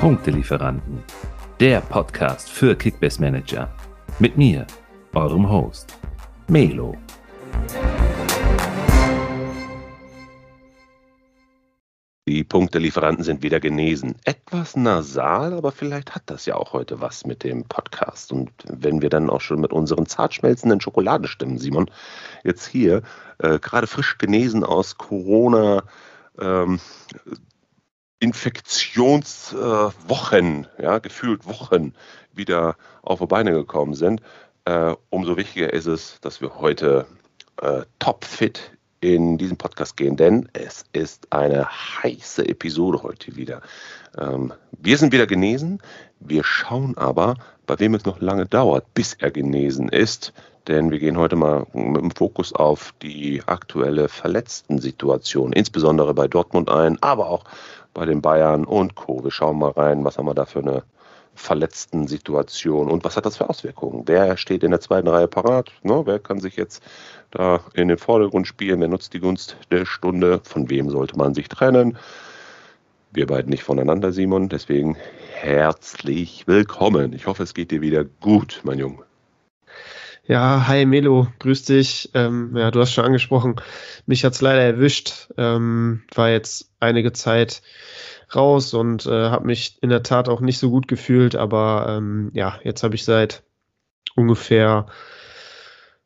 Punktelieferanten, der Podcast für Kickbase Manager. Mit mir, eurem Host, Melo. Die Punktelieferanten sind wieder genesen. Etwas nasal, aber vielleicht hat das ja auch heute was mit dem Podcast. Und wenn wir dann auch schon mit unseren zart schmelzenden Schokoladenstimmen, Simon, jetzt hier äh, gerade frisch genesen aus Corona, ähm, Infektionswochen, äh, ja, gefühlt Wochen wieder auf die Beine gekommen sind, äh, umso wichtiger ist es, dass wir heute äh, topfit in diesen Podcast gehen, denn es ist eine heiße Episode heute wieder. Ähm, wir sind wieder genesen, wir schauen aber, bei wem es noch lange dauert, bis er genesen ist, denn wir gehen heute mal mit dem Fokus auf die aktuelle Verletzten-Situation, insbesondere bei Dortmund ein, aber auch bei den Bayern und Co. Wir schauen mal rein, was haben wir da für eine verletzten Situation und was hat das für Auswirkungen? Wer steht in der zweiten Reihe parat? Ne? Wer kann sich jetzt da in den Vordergrund spielen? Wer nutzt die Gunst der Stunde? Von wem sollte man sich trennen? Wir beiden nicht voneinander, Simon. Deswegen herzlich willkommen. Ich hoffe, es geht dir wieder gut, mein Junge. Ja, hi Melo, grüß dich. Ähm, ja, du hast schon angesprochen, mich hat's leider erwischt. Ähm, war jetzt einige Zeit raus und äh, habe mich in der Tat auch nicht so gut gefühlt, aber ähm, ja, jetzt habe ich seit ungefähr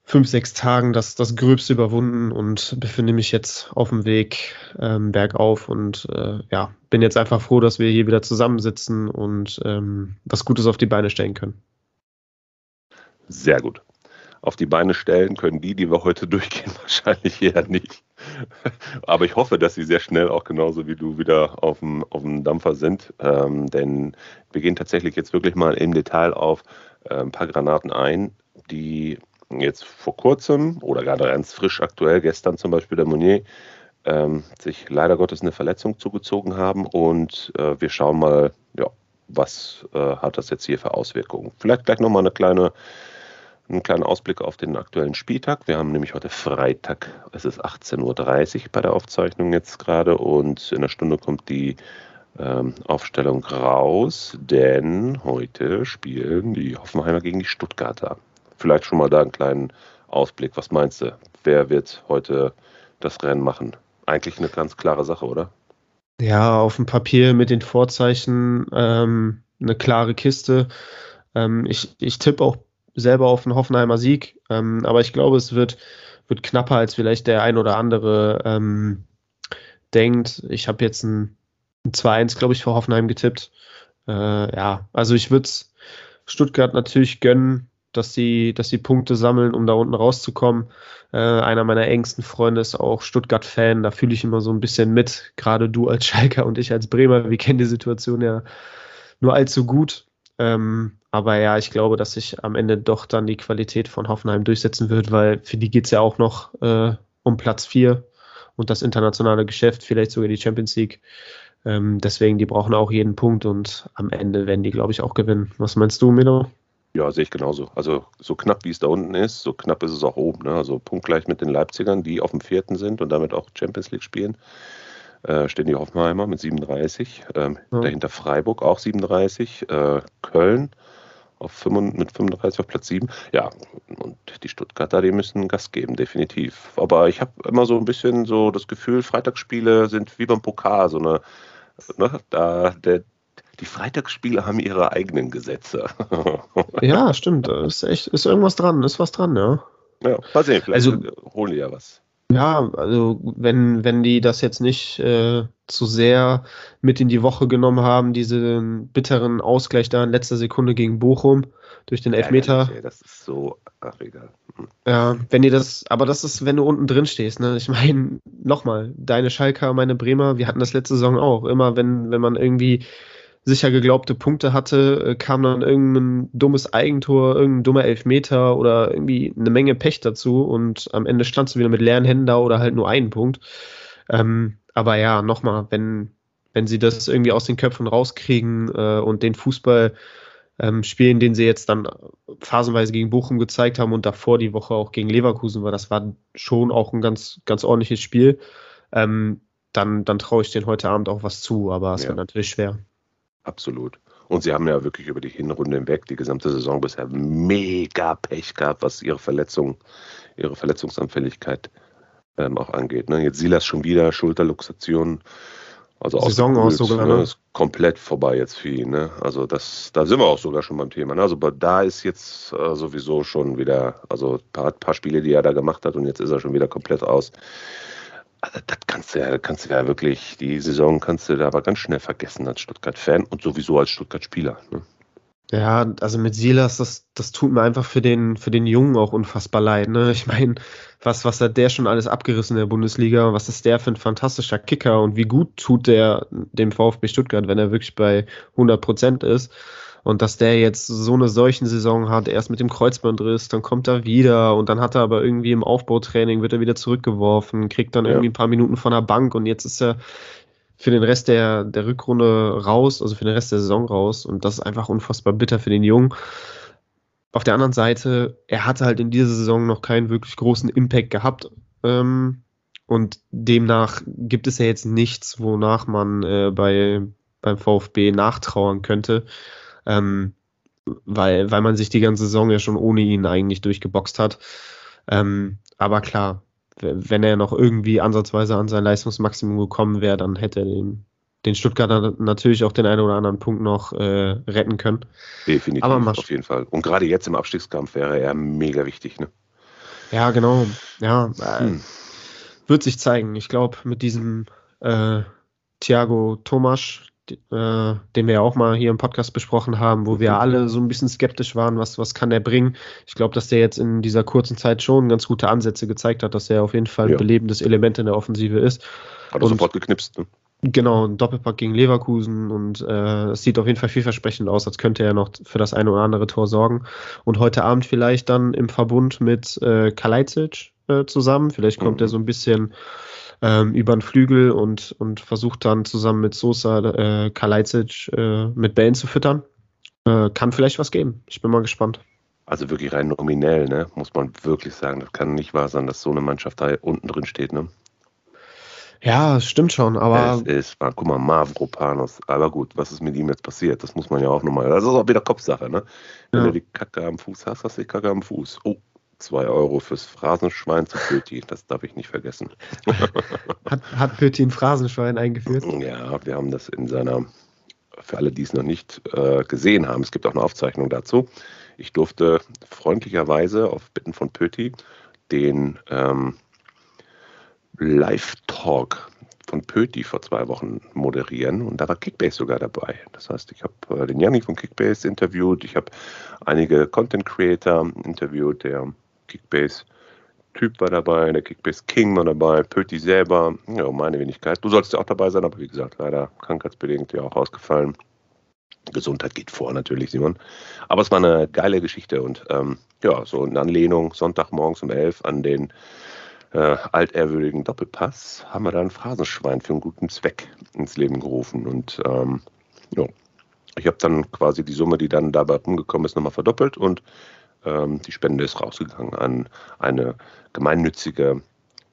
fünf, sechs Tagen das, das Gröbste überwunden und befinde mich jetzt auf dem Weg ähm, bergauf und äh, ja, bin jetzt einfach froh, dass wir hier wieder zusammensitzen und ähm, was Gutes auf die Beine stellen können. Sehr gut auf die Beine stellen können die, die wir heute durchgehen, wahrscheinlich eher nicht. Aber ich hoffe, dass sie sehr schnell auch genauso wie du wieder auf dem, auf dem Dampfer sind. Ähm, denn wir gehen tatsächlich jetzt wirklich mal im Detail auf äh, ein paar Granaten ein, die jetzt vor kurzem oder gerade ganz frisch aktuell, gestern zum Beispiel der Monier, ähm, sich leider Gottes eine Verletzung zugezogen haben. Und äh, wir schauen mal, ja, was äh, hat das jetzt hier für Auswirkungen. Vielleicht gleich nochmal eine kleine einen kleinen Ausblick auf den aktuellen Spieltag. Wir haben nämlich heute Freitag, es ist 18.30 Uhr bei der Aufzeichnung jetzt gerade und in einer Stunde kommt die ähm, Aufstellung raus, denn heute spielen die Hoffenheimer gegen die Stuttgarter. Vielleicht schon mal da einen kleinen Ausblick. Was meinst du? Wer wird heute das Rennen machen? Eigentlich eine ganz klare Sache, oder? Ja, auf dem Papier mit den Vorzeichen ähm, eine klare Kiste. Ähm, ich ich tippe auch selber auf einen Hoffenheimer Sieg, ähm, aber ich glaube, es wird, wird knapper, als vielleicht der ein oder andere ähm, denkt. Ich habe jetzt ein, ein 2-1, glaube ich, für Hoffenheim getippt. Äh, ja, also ich würde es Stuttgart natürlich gönnen, dass sie, dass sie Punkte sammeln, um da unten rauszukommen. Äh, einer meiner engsten Freunde ist auch Stuttgart-Fan. Da fühle ich immer so ein bisschen mit. Gerade du als Schalker und ich als Bremer, wir kennen die Situation ja nur allzu gut. Ähm, aber ja, ich glaube, dass sich am Ende doch dann die Qualität von Hoffenheim durchsetzen wird, weil für die geht es ja auch noch äh, um Platz 4 und das internationale Geschäft, vielleicht sogar die Champions League. Ähm, deswegen, die brauchen auch jeden Punkt und am Ende werden die, glaube ich, auch gewinnen. Was meinst du, Milo? Ja, sehe ich genauso. Also so knapp wie es da unten ist, so knapp ist es auch oben. Ne? Also punktgleich mit den Leipzigern, die auf dem vierten sind und damit auch Champions League spielen. Äh, stehen die Hoffenheimer mit 37. Ähm, ja. Dahinter Freiburg auch 37. Äh, Köln auf 5, mit 35 auf Platz 7. Ja, und die Stuttgarter, die müssen Gas geben, definitiv. Aber ich habe immer so ein bisschen so das Gefühl, Freitagsspiele sind wie beim Pokal, so eine, ne, da der, die Freitagsspiele haben ihre eigenen Gesetze. ja, stimmt. Ist echt, ist irgendwas dran, ist was dran, ja. Ja, mal sehen, vielleicht also, holen die ja was. Ja, also wenn, wenn die das jetzt nicht äh, zu sehr mit in die Woche genommen haben, diesen bitteren Ausgleich da in letzter Sekunde gegen Bochum durch den Elfmeter. Ja, das ist so, ach egal. Hm. Ja, wenn die das, aber das ist, wenn du unten drin stehst, ne? Ich meine, nochmal, deine Schalker, meine Bremer, wir hatten das letzte Saison auch. Immer wenn, wenn man irgendwie sicher geglaubte Punkte hatte, äh, kam dann irgendein dummes Eigentor, irgendein dummer Elfmeter oder irgendwie eine Menge Pech dazu und am Ende standst du wieder mit leeren Händen da oder halt nur einen Punkt. Ähm, aber ja, nochmal, wenn, wenn sie das irgendwie aus den Köpfen rauskriegen äh, und den Fußball ähm, spielen, den sie jetzt dann phasenweise gegen Bochum gezeigt haben und davor die Woche auch gegen Leverkusen war, das war schon auch ein ganz, ganz ordentliches Spiel. Ähm, dann, dann traue ich denen heute Abend auch was zu, aber es ja. wird natürlich schwer. Absolut. Und sie haben ja wirklich über die Hinrunde hinweg die gesamte Saison bisher mega Pech gehabt, was ihre Verletzung, ihre Verletzungsanfälligkeit ähm, auch angeht. Ne? Jetzt Silas schon wieder, Schulterluxation. Also Saison aus sogar. Ne? Ist komplett vorbei jetzt für ihn. Ne? Also das, da sind wir auch sogar schon beim Thema. Ne? Also da ist jetzt äh, sowieso schon wieder, also ein paar, paar Spiele, die er da gemacht hat und jetzt ist er schon wieder komplett aus. Also das kannst du ja, kannst du ja wirklich, die Saison kannst du da aber ganz schnell vergessen als Stuttgart-Fan und sowieso als Stuttgart-Spieler. Ne? Ja, also mit Silas, das, das tut mir einfach für den, für den Jungen auch unfassbar leid. Ne? Ich meine, was, was hat der schon alles abgerissen in der Bundesliga? Was ist der für ein fantastischer Kicker und wie gut tut der dem VfB Stuttgart, wenn er wirklich bei 100 Prozent ist? Und dass der jetzt so eine solchen Saison hat, erst mit dem Kreuzbandriss, dann kommt er wieder und dann hat er aber irgendwie im Aufbautraining, wird er wieder zurückgeworfen, kriegt dann ja. irgendwie ein paar Minuten von der Bank und jetzt ist er für den Rest der, der Rückrunde raus, also für den Rest der Saison raus. Und das ist einfach unfassbar bitter für den Jungen. Auf der anderen Seite, er hatte halt in dieser Saison noch keinen wirklich großen Impact gehabt. Ähm, und demnach gibt es ja jetzt nichts, wonach man äh, bei, beim VfB nachtrauern könnte. Ähm, weil, weil man sich die ganze Saison ja schon ohne ihn eigentlich durchgeboxt hat. Ähm, aber klar, wenn er noch irgendwie ansatzweise an sein Leistungsmaximum gekommen wäre, dann hätte er den, den Stuttgarter natürlich auch den einen oder anderen Punkt noch äh, retten können. Definitiv, Aber auf jeden Fall. Und gerade jetzt im Abstiegskampf wäre er mega wichtig. Ne? Ja, genau. Ja, äh, hm. wird sich zeigen. Ich glaube, mit diesem äh, Thiago Tomasch, äh, den wir ja auch mal hier im Podcast besprochen haben, wo wir alle so ein bisschen skeptisch waren, was, was kann er bringen. Ich glaube, dass der jetzt in dieser kurzen Zeit schon ganz gute Ansätze gezeigt hat, dass er auf jeden Fall ein ja. belebendes Element in der Offensive ist. Hat er sofort geknipst, ne? Genau, ein Doppelpack gegen Leverkusen und äh, es sieht auf jeden Fall vielversprechend aus, als könnte er noch für das eine oder andere Tor sorgen. Und heute Abend vielleicht dann im Verbund mit äh, Kalajdzic äh, zusammen. Vielleicht kommt mhm. er so ein bisschen ähm, über den Flügel und, und versucht dann zusammen mit Sosa äh, Kalajdzic äh, mit Bällen zu füttern. Äh, kann vielleicht was geben. Ich bin mal gespannt. Also wirklich rein nominell, ne? muss man wirklich sagen. Das kann nicht wahr sein, dass so eine Mannschaft da unten drin steht. Ne? Ja, stimmt schon, aber. Es ist, guck mal, Mavropanos. Aber gut, was ist mit ihm jetzt passiert? Das muss man ja auch nochmal. Das ist auch wieder Kopfsache, ne? Wenn ja. du die Kacke am Fuß hast, hast du die Kacke am Fuß. Oh, 2 Euro fürs Phrasenschwein zu Pöti, das darf ich nicht vergessen. hat, hat Pöti ein Phrasenschwein eingeführt? Ja, wir haben das in seiner, für alle, die es noch nicht äh, gesehen haben, es gibt auch eine Aufzeichnung dazu. Ich durfte freundlicherweise auf Bitten von Pöti den ähm, Live-Talk von Pöti vor zwei Wochen moderieren und da war Kickbase sogar dabei. Das heißt, ich habe äh, den Janni von Kickbase interviewt, ich habe einige Content Creator interviewt, der Kickbase-Typ war dabei, der Kickbase-King war dabei, Pöti selber, ja, meine Wenigkeit. Du sollst ja auch dabei sein, aber wie gesagt, leider krankheitsbedingt ja auch ausgefallen. Gesundheit geht vor natürlich, Simon. Aber es war eine geile Geschichte und ähm, ja, so in Anlehnung Sonntagmorgens um 11 an den äh, altehrwürdigen Doppelpass haben wir da ein Phrasenschwein für einen guten Zweck ins Leben gerufen und ähm, ja, ich habe dann quasi die Summe, die dann dabei rumgekommen ist, nochmal verdoppelt und ähm, die Spende ist rausgegangen an eine gemeinnützige,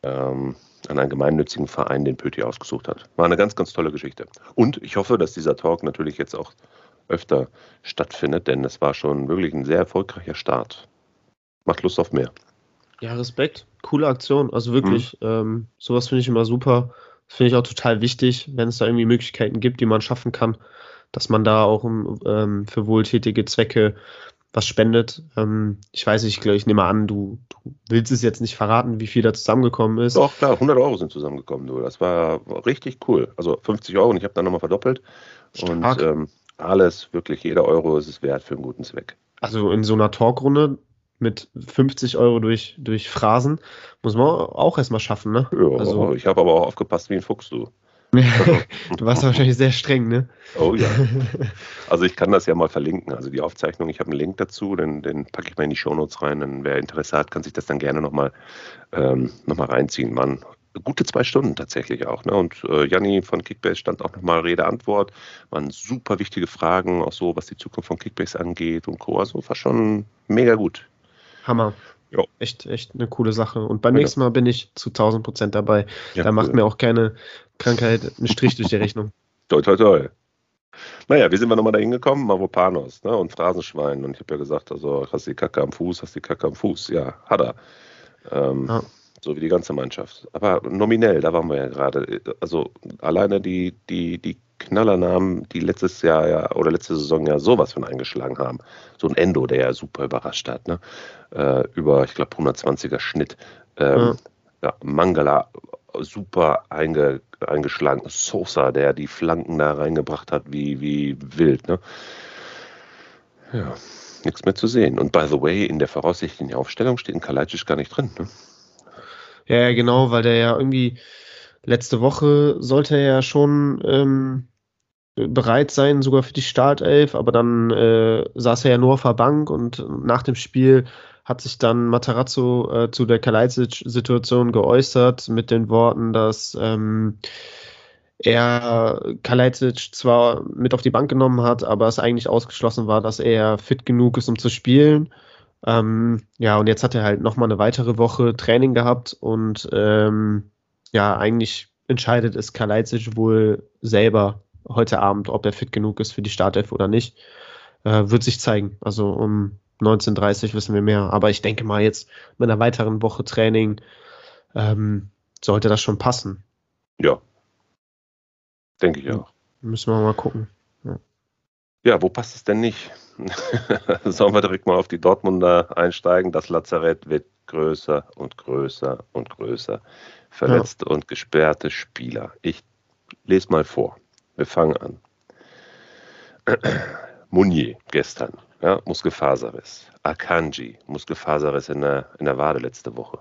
ähm, an einen gemeinnützigen Verein, den Pöti ausgesucht hat. War eine ganz, ganz tolle Geschichte. Und ich hoffe, dass dieser Talk natürlich jetzt auch öfter stattfindet, denn es war schon wirklich ein sehr erfolgreicher Start. Macht Lust auf mehr. Ja, Respekt. Coole Aktion. Also wirklich, mhm. ähm, sowas finde ich immer super. Finde ich auch total wichtig, wenn es da irgendwie Möglichkeiten gibt, die man schaffen kann, dass man da auch ähm, für wohltätige Zwecke was spendet. Ähm, ich weiß nicht, ich, ich nehme an, du, du, willst es jetzt nicht verraten, wie viel da zusammengekommen ist. Doch, klar, 100 Euro sind zusammengekommen. Du. Das war richtig cool. Also 50 Euro und ich habe dann nochmal verdoppelt. Stark. Und ähm, alles, wirklich jeder Euro ist es wert für einen guten Zweck. Also in so einer Talkrunde mit 50 Euro durch, durch Phrasen muss man auch erstmal schaffen, ne? Ja, also, ich habe aber auch aufgepasst wie ein Fuchs, du. du warst wahrscheinlich sehr streng, ne? Oh ja. Also ich kann das ja mal verlinken. Also die Aufzeichnung, ich habe einen Link dazu, den, den packe ich mal in die Shownotes rein. Dann wer Interesse hat, kann sich das dann gerne nochmal ähm, noch reinziehen. Waren gute zwei Stunden tatsächlich auch. Ne? Und äh, Janni von Kickbase stand auch nochmal Rede-Antwort. Waren super wichtige Fragen, auch so, was die Zukunft von Kickbase angeht und Co. Also war schon mega gut. Hammer. Jo. Echt, echt eine coole Sache. Und beim ja. nächsten Mal bin ich zu 1000 Prozent dabei. Ja, da cool. macht mir auch keine Krankheit einen Strich durch die Rechnung. Toi, toi, toi. Naja, wie sind wir nochmal da hingekommen? Mavropanos ne? und Phrasenschwein. Und ich habe ja gesagt, also hast die Kacke am Fuß, hast die Kacke am Fuß. Ja, hat er. Ähm, ja. So wie die ganze Mannschaft. Aber nominell, da waren wir ja gerade. Also alleine die, die, die Knallernamen, die letztes Jahr ja oder letzte Saison ja sowas von eingeschlagen haben. So ein Endo, der ja super überrascht hat. Ne? Äh, über, ich glaube, 120er Schnitt. Ähm, ja. ja. Mangala super einge, eingeschlagen. Sosa, der die Flanken da reingebracht hat, wie, wie wild. Ne? Ja, nichts mehr zu sehen. Und by the way, in der voraussichtlichen Aufstellung steht ein Kalajdzic gar nicht drin. Ne? Ja, genau, weil der ja irgendwie letzte Woche sollte er ja schon ähm, bereit sein, sogar für die Startelf, aber dann äh, saß er ja nur auf der Bank und nach dem Spiel hat sich dann Matarazzo äh, zu der Kalajdzic-Situation geäußert mit den Worten, dass ähm, er Kalajdzic zwar mit auf die Bank genommen hat, aber es eigentlich ausgeschlossen war, dass er fit genug ist, um zu spielen. Ähm, ja, und jetzt hat er halt nochmal eine weitere Woche Training gehabt und ähm, ja, eigentlich entscheidet es Kalajdzic wohl selber heute Abend, ob er fit genug ist für die Startelf oder nicht. Äh, wird sich zeigen. Also um 19.30 wissen wir mehr. Aber ich denke mal jetzt mit einer weiteren Woche Training ähm, sollte das schon passen. Ja. Denke ich auch. Müssen wir mal gucken. Ja, ja wo passt es denn nicht? Sollen wir direkt mal auf die Dortmunder einsteigen? Das Lazarett wird größer und größer und größer. Verletzte ja. und gesperrte Spieler. Ich lese mal vor. Wir fangen an. Munier gestern, ja, Muskelfaserriss. Akanji, Muskelfaserriss in der, in der Wade letzte Woche.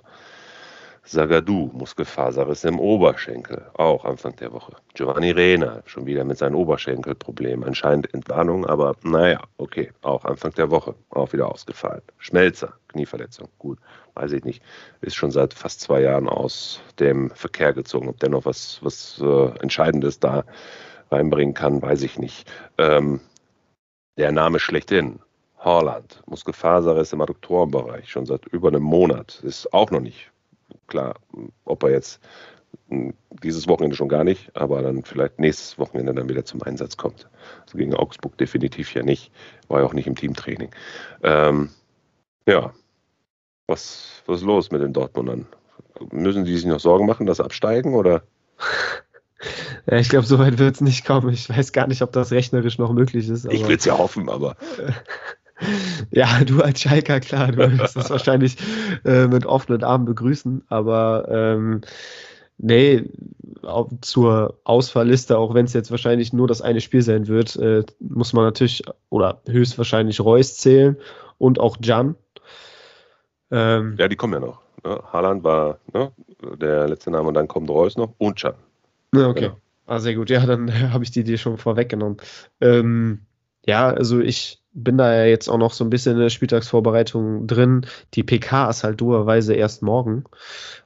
Sagadu, Muskelfaserriss im Oberschenkel, auch Anfang der Woche. Giovanni Rena, schon wieder mit seinen Oberschenkelproblemen. Anscheinend Entwarnung, aber naja, okay, auch Anfang der Woche, auch wieder ausgefallen. Schmelzer, Knieverletzung, gut, weiß ich nicht. Ist schon seit fast zwei Jahren aus dem Verkehr gezogen. Ob der noch was, was äh, Entscheidendes da reinbringen kann, weiß ich nicht. Ähm, der Name schlechthin, Holland, Muskelfaserriss im Adduktorenbereich, schon seit über einem Monat. Ist auch noch nicht klar, ob er jetzt hm, dieses Wochenende schon gar nicht, aber dann vielleicht nächstes Wochenende dann wieder zum Einsatz kommt. Also gegen Augsburg definitiv ja nicht, war ja auch nicht im Teamtraining. Ähm, ja, was, was ist los mit den Dortmundern? Müssen die sich noch Sorgen machen, dass sie absteigen oder? Ja, ich glaube, so weit wird es nicht kommen. Ich weiß gar nicht, ob das rechnerisch noch möglich ist. ich will es ja hoffen, aber. Ja, du als Schalker, klar, du wirst das wahrscheinlich äh, mit offenen Armen begrüßen, aber ähm, nee, zur Ausfallliste, auch wenn es jetzt wahrscheinlich nur das eine Spiel sein wird, äh, muss man natürlich oder höchstwahrscheinlich Reus zählen und auch Jan. Ähm, ja, die kommen ja noch. Ne? Haaland war ne? der letzte Name und dann kommt Reus noch und Jan. Ja, okay. Ja. Ah, sehr gut. Ja, dann habe ich die dir schon vorweggenommen. Ähm, ja, also ich bin da ja jetzt auch noch so ein bisschen in der Spieltagsvorbereitung drin. Die PK ist halt dummerweise erst morgen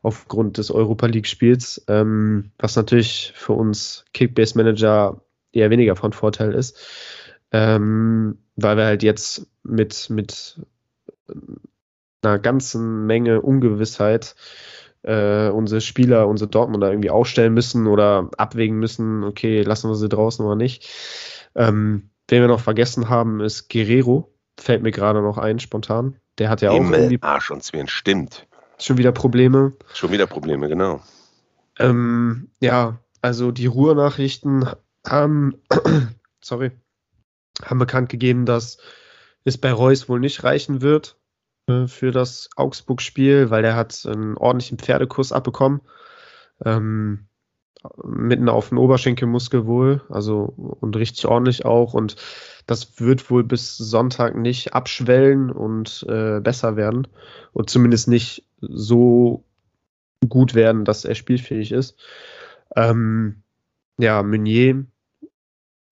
aufgrund des Europa League-Spiels, ähm, was natürlich für uns Kickbase-Manager eher weniger von Vorteil ist, ähm, weil wir halt jetzt mit, mit einer ganzen Menge Ungewissheit äh, unsere Spieler, unsere Dortmunder irgendwie aufstellen müssen oder abwägen müssen, okay, lassen wir sie draußen oder nicht. Ähm, Wen wir noch vergessen haben, ist Guerrero. Fällt mir gerade noch ein, spontan. Der hat ja auch irgendwie. Arsch und Zwirn, stimmt. Schon wieder Probleme. Schon wieder Probleme, genau. Ähm, ja, also die Ruhrnachrichten haben, sorry, haben bekannt gegeben, dass es bei Reus wohl nicht reichen wird äh, für das Augsburg-Spiel, weil er hat einen ordentlichen Pferdekurs abbekommen. Ähm, mitten auf den Oberschenkelmuskel wohl, also und richtig ordentlich auch. Und das wird wohl bis Sonntag nicht abschwellen und äh, besser werden. Und zumindest nicht so gut werden, dass er spielfähig ist. Ähm, ja, Meunier,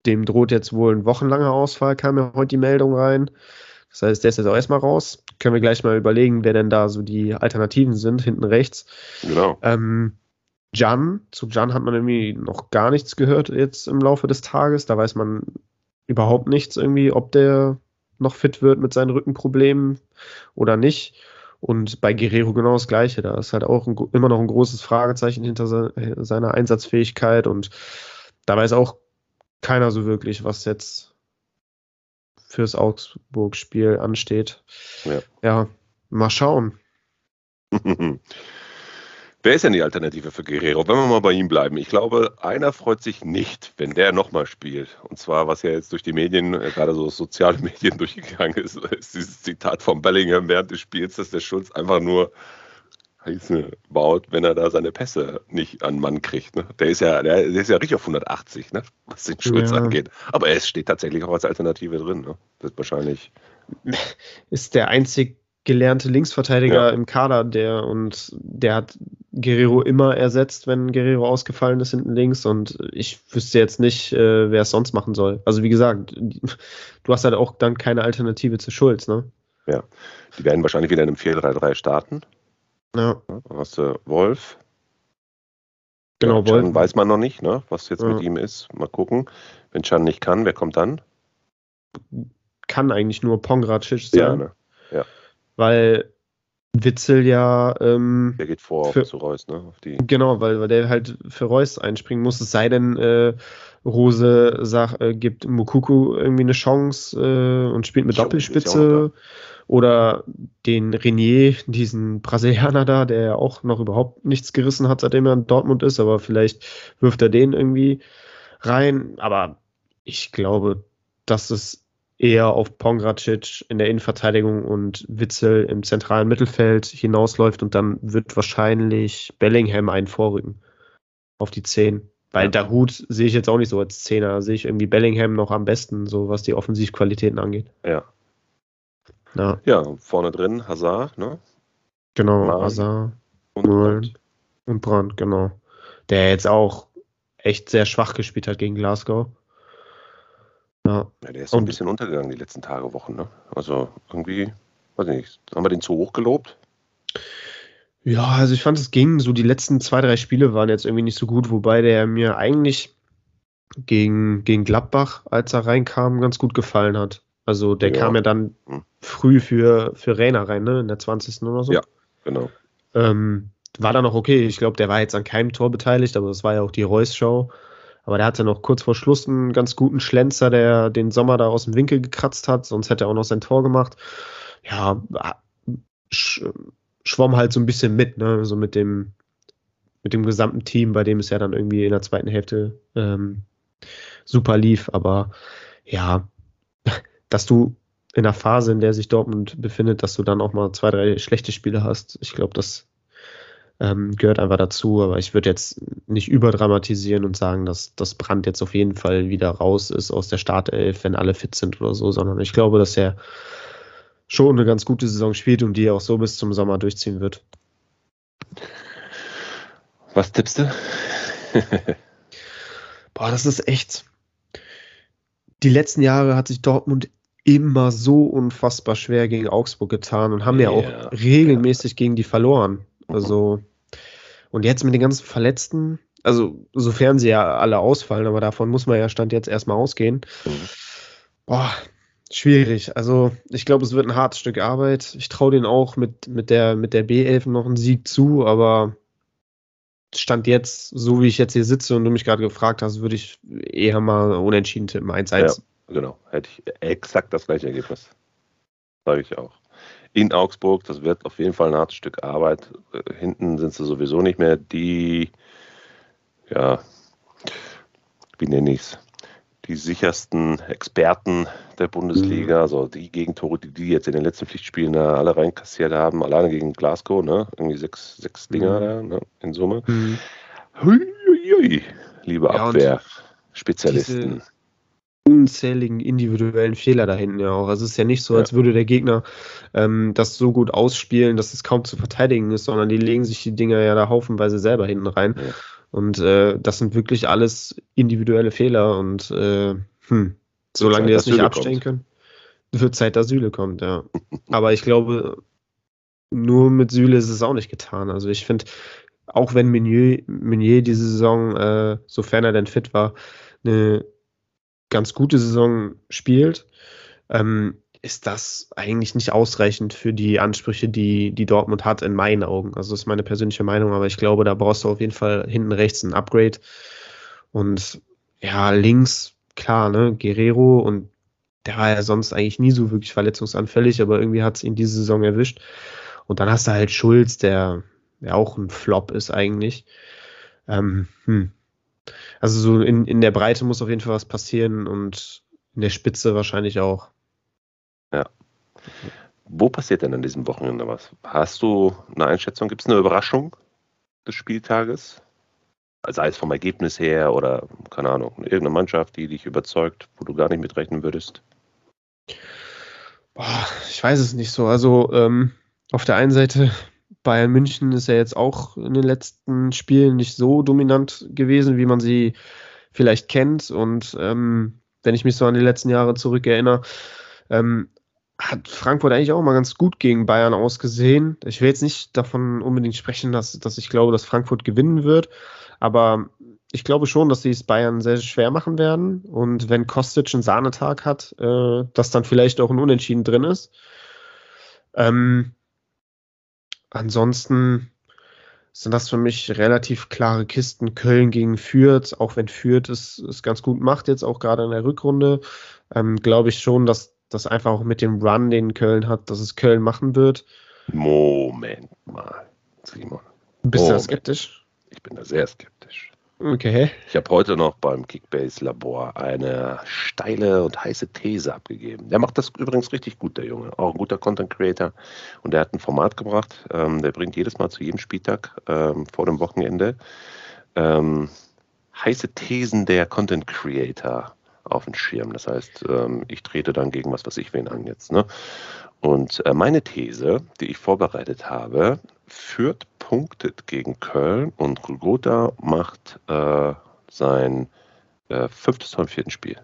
dem droht jetzt wohl ein wochenlanger Ausfall, kam ja heute die Meldung rein. Das heißt, der ist jetzt auch erstmal raus. Können wir gleich mal überlegen, wer denn da so die Alternativen sind, hinten rechts. Genau. Ähm, Jan, zu Jan hat man irgendwie noch gar nichts gehört jetzt im Laufe des Tages. Da weiß man überhaupt nichts irgendwie, ob der noch fit wird mit seinen Rückenproblemen oder nicht. Und bei Guerrero genau das Gleiche. Da ist halt auch ein, immer noch ein großes Fragezeichen hinter seiner Einsatzfähigkeit. Und da weiß auch keiner so wirklich, was jetzt fürs Augsburg-Spiel ansteht. Ja. ja, mal schauen. Wer ist denn die Alternative für Guerrero? Wenn wir mal bei ihm bleiben. Ich glaube, einer freut sich nicht, wenn der nochmal spielt. Und zwar, was ja jetzt durch die Medien, äh, gerade so soziale Medien durchgegangen ist, ist dieses Zitat von Bellingham während des Spiels, dass der Schulz einfach nur Heiße baut, wenn er da seine Pässe nicht an Mann kriegt. Ne? Der ist ja, der, ist ja richtig auf 180, ne? was den Schulz ja. angeht. Aber er steht tatsächlich auch als Alternative drin. Ne? Wird wahrscheinlich. Ist der einzig gelernte Linksverteidiger ja. im Kader, der und der hat Guerrero immer ersetzt, wenn Guerrero ausgefallen ist hinten links und ich wüsste jetzt nicht, äh, wer es sonst machen soll. Also wie gesagt, du hast halt auch dann keine Alternative zu Schulz, ne? Ja, die werden wahrscheinlich wieder in einem 4-3-3 starten. Ja. Hast du Wolf. Genau, ja, Wolf. weiß man noch nicht, ne, was jetzt ja. mit ihm ist. Mal gucken. Wenn Chan nicht kann, wer kommt dann? Kann eigentlich nur Pongracic sein. Ja, ne? ja weil Witzel ja. Ähm, der geht vor für, zu Reus, ne? Auf die. Genau, weil, weil der halt für Reus einspringen muss. Es sei denn, äh, Rose sag, äh, gibt Mukuku irgendwie eine Chance äh, und spielt mit Doppelspitze. Oder den Renier, diesen Brasilianer da, der ja auch noch überhaupt nichts gerissen hat, seitdem er in Dortmund ist, aber vielleicht wirft er den irgendwie rein. Aber ich glaube, dass es eher auf Pongracic in der Innenverteidigung und Witzel im zentralen Mittelfeld hinausläuft und dann wird wahrscheinlich Bellingham einen vorrücken auf die 10. Weil ja. Dahut sehe ich jetzt auch nicht so als Zehner, sehe ich irgendwie Bellingham noch am besten, so was die Offensivqualitäten angeht. Ja. Ja, ja vorne drin Hazard, ne? Genau, Mann. Hazard und Brand. und Brand, genau. Der jetzt auch echt sehr schwach gespielt hat gegen Glasgow. Ja. ja der ist so ein bisschen untergegangen die letzten Tage, Wochen. Ne? Also irgendwie, weiß ich nicht, haben wir den zu hoch gelobt? Ja, also ich fand es ging. So die letzten zwei, drei Spiele waren jetzt irgendwie nicht so gut, wobei der mir eigentlich gegen, gegen Gladbach, als er reinkam, ganz gut gefallen hat. Also der ja. kam ja dann hm. früh für, für Rainer rein, ne? In der 20. oder so. Ja, genau. Ähm, war dann auch okay. Ich glaube, der war jetzt an keinem Tor beteiligt, aber das war ja auch die Reus-Show. Aber der hatte noch kurz vor Schluss einen ganz guten Schlenzer, der den Sommer da aus dem Winkel gekratzt hat, sonst hätte er auch noch sein Tor gemacht. Ja, sch schwamm halt so ein bisschen mit, ne? So mit dem, mit dem gesamten Team, bei dem es ja dann irgendwie in der zweiten Hälfte ähm, super lief. Aber ja, dass du in der Phase, in der sich Dortmund befindet, dass du dann auch mal zwei, drei schlechte Spiele hast, ich glaube, das ähm, gehört einfach dazu. Aber ich würde jetzt nicht überdramatisieren und sagen, dass das Brand jetzt auf jeden Fall wieder raus ist aus der Startelf, wenn alle fit sind oder so, sondern ich glaube, dass er schon eine ganz gute Saison spielt und die auch so bis zum Sommer durchziehen wird. Was tippst du? Boah, das ist echt. Die letzten Jahre hat sich Dortmund immer so unfassbar schwer gegen Augsburg getan und haben yeah, ja auch regelmäßig yeah. gegen die verloren. Also und jetzt mit den ganzen Verletzten, also sofern sie ja alle ausfallen, aber davon muss man ja Stand jetzt erstmal ausgehen. Boah, schwierig. Also ich glaube, es wird ein hartes Stück Arbeit. Ich traue denen auch mit, mit der, mit der B11 noch einen Sieg zu, aber Stand jetzt, so wie ich jetzt hier sitze und du mich gerade gefragt hast, würde ich eher mal unentschieden tippen, 1-1. Ja, genau. Hätte ich exakt das gleiche Ergebnis. Sage ich auch in Augsburg. Das wird auf jeden Fall ein hartes Stück Arbeit. Äh, hinten sind sie sowieso nicht mehr die, ja, wie nenne ich es, die sichersten Experten der Bundesliga. Mhm. Also die Gegentore, die die jetzt in den letzten Pflichtspielen da alle reinkassiert haben, alleine gegen Glasgow, ne? irgendwie sechs, sechs Dinger mhm. da ne? in Summe. Mhm. Hui, hui, hui, liebe ja, Abwehr-Spezialisten unzähligen individuellen Fehler da hinten ja auch. Also es ist ja nicht so, als würde der Gegner ähm, das so gut ausspielen, dass es kaum zu verteidigen ist, sondern die legen sich die Dinger ja da haufenweise selber hinten rein. Ja. Und äh, das sind wirklich alles individuelle Fehler und äh, hm, solange die das nicht abstellen kommt. können, wird Zeit, dass Süle kommt, ja. Aber ich glaube, nur mit Süle ist es auch nicht getan. Also ich finde, auch wenn Meunier, Meunier diese Saison, äh, sofern er denn fit war, eine ganz gute Saison spielt, ähm, ist das eigentlich nicht ausreichend für die Ansprüche, die, die Dortmund hat, in meinen Augen. Also das ist meine persönliche Meinung, aber ich glaube, da brauchst du auf jeden Fall hinten rechts ein Upgrade. Und ja, links klar, ne, Guerrero und der war ja sonst eigentlich nie so wirklich verletzungsanfällig, aber irgendwie hat es ihn diese Saison erwischt. Und dann hast du halt Schulz, der ja auch ein Flop ist eigentlich. Ähm, hm. Also so in, in der Breite muss auf jeden Fall was passieren und in der Spitze wahrscheinlich auch. Ja. Wo passiert denn an diesem Wochenende was? Hast du eine Einschätzung? Gibt es eine Überraschung des Spieltages? Sei es vom Ergebnis her oder, keine Ahnung, irgendeine Mannschaft, die dich überzeugt, wo du gar nicht mitrechnen würdest? Boah, ich weiß es nicht so. Also ähm, auf der einen Seite, Bayern München ist ja jetzt auch in den letzten Spielen nicht so dominant gewesen, wie man sie vielleicht kennt. Und ähm, wenn ich mich so an die letzten Jahre zurückerinnere, ähm, hat Frankfurt eigentlich auch mal ganz gut gegen Bayern ausgesehen. Ich will jetzt nicht davon unbedingt sprechen, dass, dass ich glaube, dass Frankfurt gewinnen wird, aber ich glaube schon, dass sie es Bayern sehr schwer machen werden. Und wenn Kostic einen Sahnetag hat, äh, dass dann vielleicht auch ein Unentschieden drin ist. Ähm, ansonsten sind das für mich relativ klare Kisten. Köln gegen Fürth, auch wenn Fürth es, es ganz gut macht, jetzt auch gerade in der Rückrunde, ähm, glaube ich schon, dass das einfach auch mit dem Run, den Köln hat, dass es Köln machen wird. Moment mal, Simon. Bist du da skeptisch? Ich bin da sehr skeptisch. Okay. Ich habe heute noch beim Kickbase-Labor eine steile und heiße These abgegeben. Der macht das übrigens richtig gut, der Junge. Auch ein guter Content-Creator. Und der hat ein Format gebracht. Ähm, der bringt jedes Mal zu jedem Spieltag ähm, vor dem Wochenende ähm, heiße Thesen der Content-Creator auf den Schirm. Das heißt, ähm, ich trete dann gegen was, was ich wen an jetzt. Ne? Und äh, meine These, die ich vorbereitet habe, Fürth punktet gegen Köln und Golgotha macht äh, sein äh, fünftes vom vierten Spiel.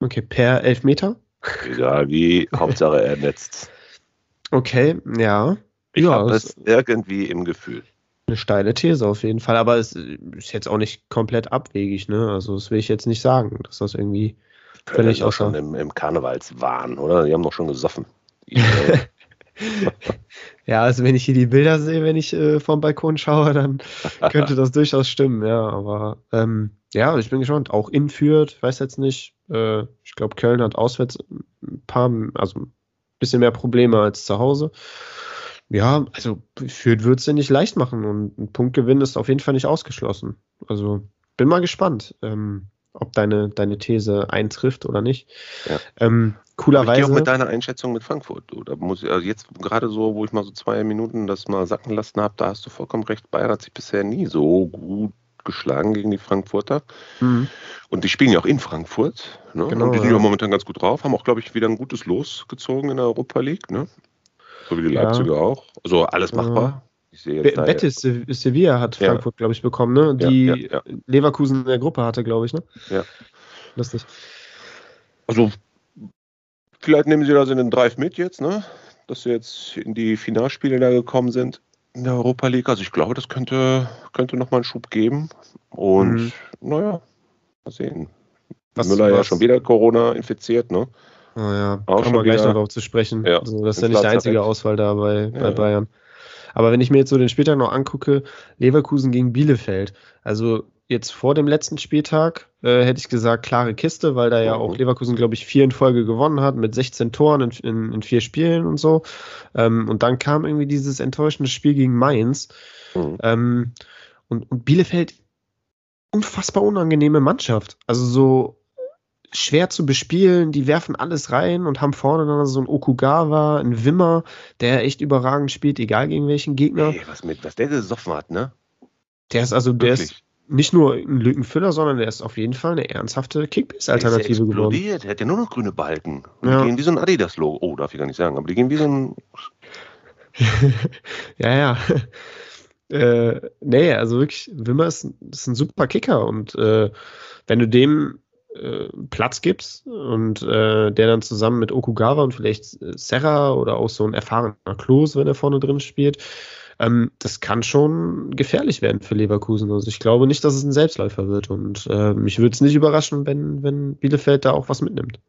Okay, per Elfmeter? Egal wie, Hauptsache er netzt. Okay, ja. Ich ja, habe es irgendwie im Gefühl. Eine steile These auf jeden Fall, aber es ist jetzt auch nicht komplett abwegig, ne? Also das will ich jetzt nicht sagen, dass das irgendwie Köln völlig außer... schon im, im Karnevalswahn, oder? Die haben doch schon gesoffen. ja, also wenn ich hier die Bilder sehe, wenn ich äh, vom Balkon schaue, dann könnte das durchaus stimmen, ja. Aber ähm, ja, ich bin gespannt. Auch in Fürth, weiß jetzt nicht. Äh, ich glaube, Köln hat auswärts ein paar, also ein bisschen mehr Probleme als zu Hause. Ja, also Fürth wird es dir nicht leicht machen und ein Punktgewinn ist auf jeden Fall nicht ausgeschlossen. Also bin mal gespannt. Ähm, ob deine, deine These eintrifft oder nicht. Ja. Ähm, coolerweise. Ich auch mit deiner Einschätzung mit Frankfurt. Oder muss ich, also jetzt gerade so, wo ich mal so zwei Minuten das mal sacken lassen habe, da hast du vollkommen recht. Bayern hat sich bisher nie so gut geschlagen gegen die Frankfurter. Mhm. Und die spielen ja auch in Frankfurt. Ne? Genau, und die sind ja momentan ganz gut drauf, haben auch, glaube ich, wieder ein gutes Los gezogen in der Europa League. Ne? So wie die Leipziger ja. auch. Also alles machbar. Betis Sevilla hat Frankfurt, ja. glaube ich, bekommen, ne? Die ja, ja, Leverkusen in der Gruppe hatte, glaube ich, ne? Ja. Lustig. Also, vielleicht nehmen sie da so einen Drive mit jetzt, ne? Dass sie jetzt in die Finalspiele da gekommen sind in der Europa League. Also, ich glaube, das könnte, könnte nochmal einen Schub geben. Und, mhm. naja, mal sehen. Was, Müller was? ja schon wieder Corona infiziert, ne? Oh ja, auch kommen wir gleich noch darauf zu sprechen. Ja. Also, das ist ja nicht der einzige Ausfall da bei, bei Bayern. Aber wenn ich mir jetzt so den Spieltag noch angucke, Leverkusen gegen Bielefeld, also jetzt vor dem letzten Spieltag äh, hätte ich gesagt, klare Kiste, weil da ja auch mhm. Leverkusen, glaube ich, vier in Folge gewonnen hat mit 16 Toren in, in, in vier Spielen und so. Ähm, und dann kam irgendwie dieses enttäuschende Spiel gegen Mainz. Mhm. Ähm, und, und Bielefeld, unfassbar unangenehme Mannschaft. Also so schwer zu bespielen. Die werfen alles rein und haben vorne dann so einen Okugawa, einen Wimmer, der echt überragend spielt, egal gegen welchen Gegner. Hey, was, mit, was der gesoffen hat, ne? Der ist also, der ist nicht nur ein Lückenfüller, sondern der ist auf jeden Fall eine ernsthafte Kickbase-Alternative geworden. Der hat ja nur noch grüne Balken. Und ja. Die gehen wie so ein Adidas-Logo. Oh, darf ich gar nicht sagen, aber die gehen wie so ein. ja, ja. Äh, nee, also wirklich, Wimmer ist, ist ein super Kicker und äh, wenn du dem äh, Platz gibst und äh, der dann zusammen mit Okugawa und vielleicht äh, Serra oder auch so ein erfahrener Klos, wenn er vorne drin spielt, ähm, das kann schon gefährlich werden für Leverkusen. Also ich glaube nicht, dass es ein Selbstläufer wird und äh, mich würde es nicht überraschen, wenn, wenn Bielefeld da auch was mitnimmt.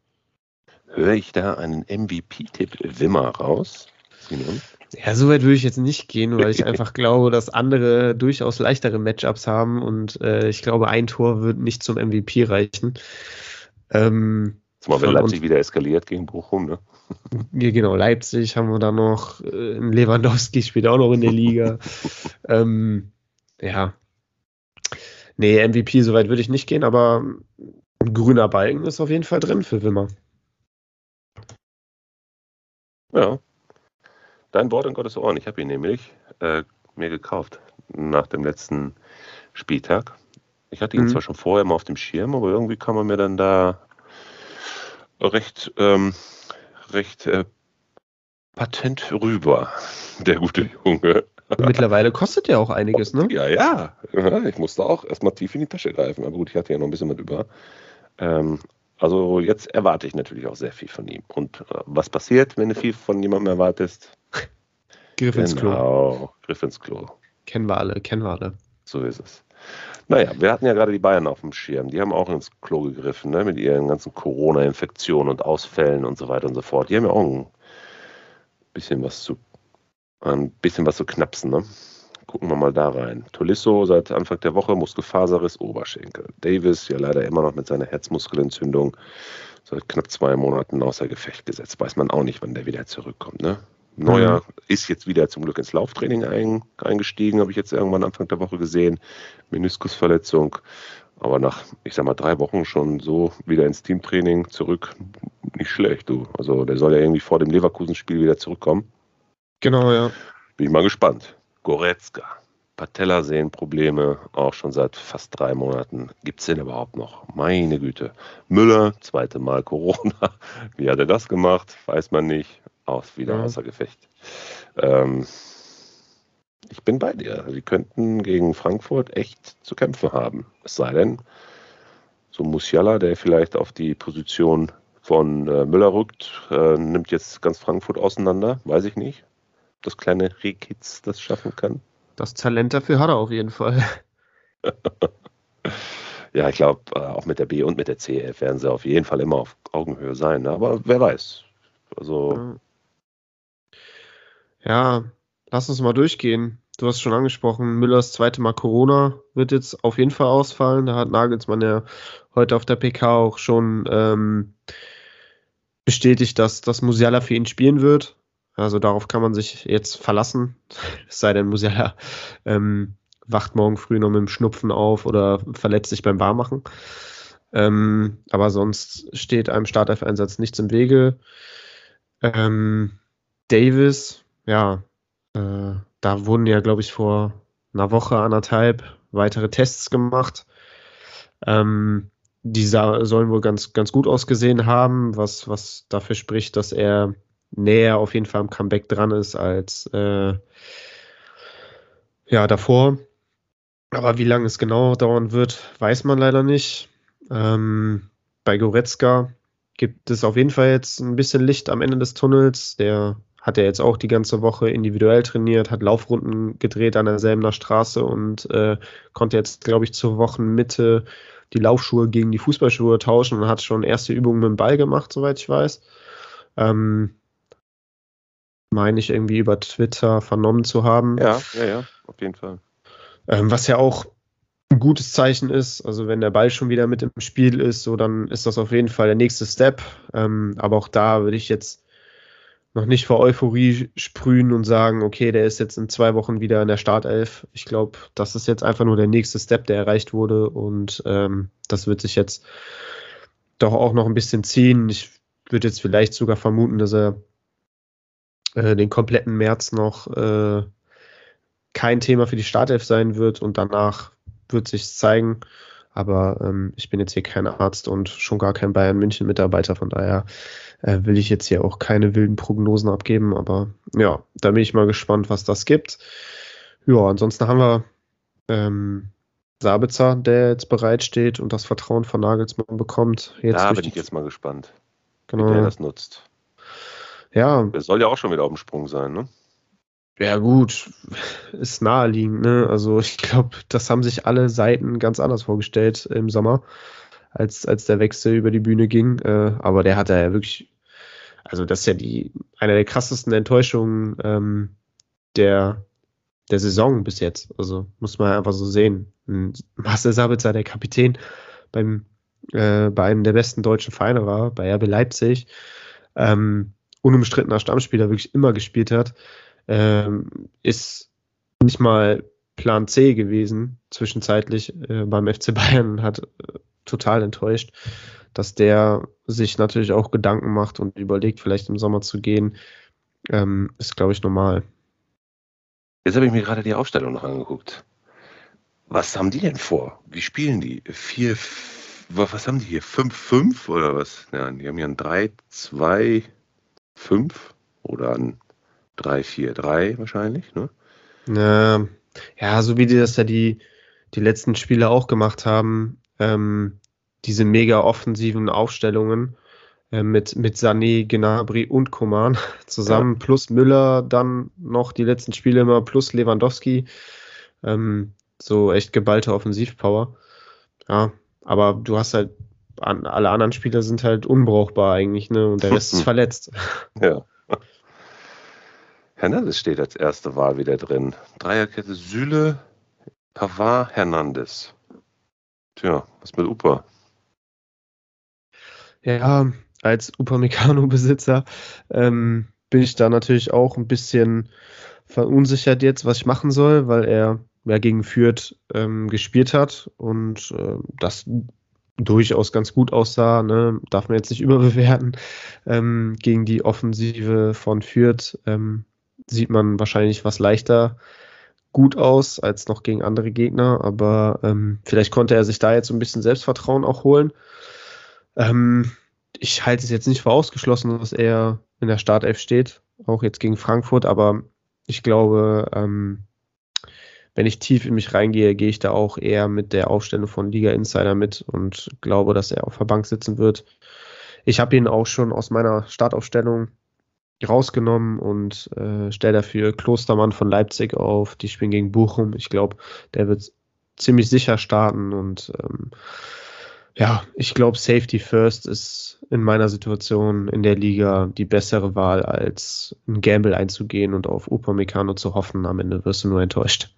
Höre ich da einen MVP-Tipp Wimmer raus? Simon? Ja, so weit würde ich jetzt nicht gehen, weil ich einfach glaube, dass andere durchaus leichtere Matchups haben und äh, ich glaube, ein Tor wird nicht zum MVP reichen. Ähm, Zumal wenn Leipzig wieder eskaliert gegen Bochum, ne? Ja, genau, Leipzig haben wir da noch, äh, Lewandowski spielt auch noch in der Liga. ähm, ja. Nee, MVP, soweit würde ich nicht gehen, aber ein grüner Balken ist auf jeden Fall drin für Wimmer. Ja. Dein Wort in Gottes Ohren. Ich habe ihn nämlich äh, mir gekauft nach dem letzten Spieltag. Ich hatte ihn mhm. zwar schon vorher mal auf dem Schirm, aber irgendwie kam er mir dann da recht, ähm, recht äh, patent rüber, der gute Junge. Mittlerweile kostet ja auch einiges, ne? Ja, ja. Ich musste auch erstmal tief in die Tasche greifen. Aber gut, ich hatte ja noch ein bisschen mit über. Ähm, also jetzt erwarte ich natürlich auch sehr viel von ihm. Und äh, was passiert, wenn du viel von jemandem erwartest? Griff ins Klo. Genau, Griff ins Klo. Kennen wir alle, kennen wir alle. So ist es. Naja, wir hatten ja gerade die Bayern auf dem Schirm. Die haben auch ins Klo gegriffen, ne? mit ihren ganzen Corona-Infektionen und Ausfällen und so weiter und so fort. Die haben ja auch ein bisschen was zu, ein bisschen was zu knapsen. Ne? Gucken wir mal da rein. Tolisso seit Anfang der Woche Muskelfaserriss, Oberschenkel. Davis ja leider immer noch mit seiner Herzmuskelentzündung seit knapp zwei Monaten außer Gefecht gesetzt. Weiß man auch nicht, wann der wieder zurückkommt. Ne? Neuer mhm. ist jetzt wieder zum Glück ins Lauftraining ein, eingestiegen, habe ich jetzt irgendwann Anfang der Woche gesehen. Meniskusverletzung. Aber nach, ich sag mal, drei Wochen schon so wieder ins Teamtraining zurück. Nicht schlecht, du. Also der soll ja irgendwie vor dem Leverkusen-Spiel wieder zurückkommen. Genau, ja. Bin ich mal gespannt. Goretzka. Patellasehnenprobleme, auch schon seit fast drei Monaten. Gibt es den überhaupt noch? Meine Güte. Müller, zweite Mal Corona. Wie hat er das gemacht? Weiß man nicht aus, wieder ja. außer Gefecht. Ähm, ich bin bei dir. Sie könnten gegen Frankfurt echt zu kämpfen haben. Es sei denn, so Musiala, der vielleicht auf die Position von äh, Müller rückt, äh, nimmt jetzt ganz Frankfurt auseinander. Weiß ich nicht. Das kleine Rekitz das schaffen kann. Das Talent dafür hat er auf jeden Fall. ja, ich glaube, äh, auch mit der B und mit der CF werden sie auf jeden Fall immer auf Augenhöhe sein. Ne? Aber wer weiß. Also. Ja. Lass uns mal durchgehen. Du hast schon angesprochen, Müllers zweite Mal Corona wird jetzt auf jeden Fall ausfallen. Da hat Nagelsmann ja heute auf der PK auch schon ähm, bestätigt, dass, dass Musiala für ihn spielen wird. Also darauf kann man sich jetzt verlassen. Es sei denn, Musiala ähm, wacht morgen früh noch mit dem Schnupfen auf oder verletzt sich beim Barmachen. Ähm, aber sonst steht einem Startelf-Einsatz nichts im Wege. Ähm, Davis ja, äh, da wurden ja, glaube ich, vor einer Woche, anderthalb weitere Tests gemacht. Ähm, die sollen wohl ganz, ganz gut ausgesehen haben, was, was dafür spricht, dass er näher auf jeden Fall am Comeback dran ist als äh, ja, davor. Aber wie lange es genau dauern wird, weiß man leider nicht. Ähm, bei Goretzka gibt es auf jeden Fall jetzt ein bisschen Licht am Ende des Tunnels. Der hat er jetzt auch die ganze Woche individuell trainiert, hat Laufrunden gedreht an derselben Straße und äh, konnte jetzt, glaube ich, zur Wochenmitte die Laufschuhe gegen die Fußballschuhe tauschen und hat schon erste Übungen mit dem Ball gemacht, soweit ich weiß. Ähm, meine ich irgendwie über Twitter vernommen zu haben. Ja, ja, ja, auf jeden Fall. Ähm, was ja auch ein gutes Zeichen ist. Also wenn der Ball schon wieder mit im Spiel ist, so dann ist das auf jeden Fall der nächste Step. Ähm, aber auch da würde ich jetzt noch nicht vor Euphorie sprühen und sagen, okay, der ist jetzt in zwei Wochen wieder in der Startelf. Ich glaube, das ist jetzt einfach nur der nächste Step, der erreicht wurde und ähm, das wird sich jetzt doch auch noch ein bisschen ziehen. Ich würde jetzt vielleicht sogar vermuten, dass er äh, den kompletten März noch äh, kein Thema für die Startelf sein wird und danach wird sich zeigen. Aber ähm, ich bin jetzt hier kein Arzt und schon gar kein Bayern München Mitarbeiter, von daher äh, will ich jetzt hier auch keine wilden Prognosen abgeben. Aber ja, da bin ich mal gespannt, was das gibt. Ja, ansonsten haben wir ähm, Sabitzer, der jetzt bereitsteht und das Vertrauen von Nagelsmann bekommt. Jetzt da bin ich jetzt mal gespannt, genau. wie der das nutzt. Ja. Der soll ja auch schon wieder auf dem Sprung sein, ne? Ja, gut, ist naheliegend, ne? Also ich glaube, das haben sich alle Seiten ganz anders vorgestellt im Sommer, als, als der Wechsel über die Bühne ging. Äh, aber der hat ja wirklich, also das ist ja die eine der krassesten Enttäuschungen ähm, der, der Saison bis jetzt. Also muss man einfach so sehen. Marcel Sabitzer, der Kapitän beim äh, bei einem der besten deutschen Vereine war, bei RB Leipzig, ähm, unumstrittener Stammspieler wirklich immer gespielt hat, ähm, ist nicht mal Plan C gewesen, zwischenzeitlich äh, beim FC Bayern, hat äh, total enttäuscht, dass der sich natürlich auch Gedanken macht und überlegt, vielleicht im Sommer zu gehen, ähm, ist, glaube ich, normal. Jetzt habe ich mir gerade die Aufstellung noch angeguckt. Was haben die denn vor? Wie spielen die? Vier, was haben die hier? 5-5 oder was? Ja, die haben ja ein 3-2-5 oder ein 3-4-3 wahrscheinlich, ne? Ja, ja, so wie die das ja die, die letzten Spiele auch gemacht haben, ähm, diese mega offensiven Aufstellungen äh, mit, mit Sané, Gnabry und Koman zusammen, ja. plus Müller, dann noch die letzten Spiele immer, plus Lewandowski. Ähm, so echt geballte Offensivpower. Ja, aber du hast halt, an, alle anderen Spieler sind halt unbrauchbar eigentlich, ne? Und der Rest ist verletzt. Ja. Hernandez steht als erste Wahl wieder drin. Dreierkette Süle, Pavard, Hernandez. Tja, was mit Upa? Ja, als Upamecano-Besitzer ähm, bin ich da natürlich auch ein bisschen verunsichert jetzt, was ich machen soll, weil er ja gegen Fürth ähm, gespielt hat und äh, das durchaus ganz gut aussah, ne? darf man jetzt nicht überbewerten. Ähm, gegen die Offensive von Fürth ähm, sieht man wahrscheinlich was leichter gut aus als noch gegen andere Gegner, aber ähm, vielleicht konnte er sich da jetzt so ein bisschen Selbstvertrauen auch holen. Ähm, ich halte es jetzt nicht für ausgeschlossen, dass er in der Startelf steht, auch jetzt gegen Frankfurt, aber ich glaube, ähm, wenn ich tief in mich reingehe, gehe ich da auch eher mit der Aufstellung von Liga Insider mit und glaube, dass er auf der Bank sitzen wird. Ich habe ihn auch schon aus meiner Startaufstellung rausgenommen und äh, stelle dafür Klostermann von Leipzig auf. Die spielen gegen Bochum. Ich glaube, der wird ziemlich sicher starten und ähm, ja, ich glaube, Safety First ist in meiner Situation in der Liga die bessere Wahl, als ein Gamble einzugehen und auf Upamecano zu hoffen. Am Ende wirst du nur enttäuscht.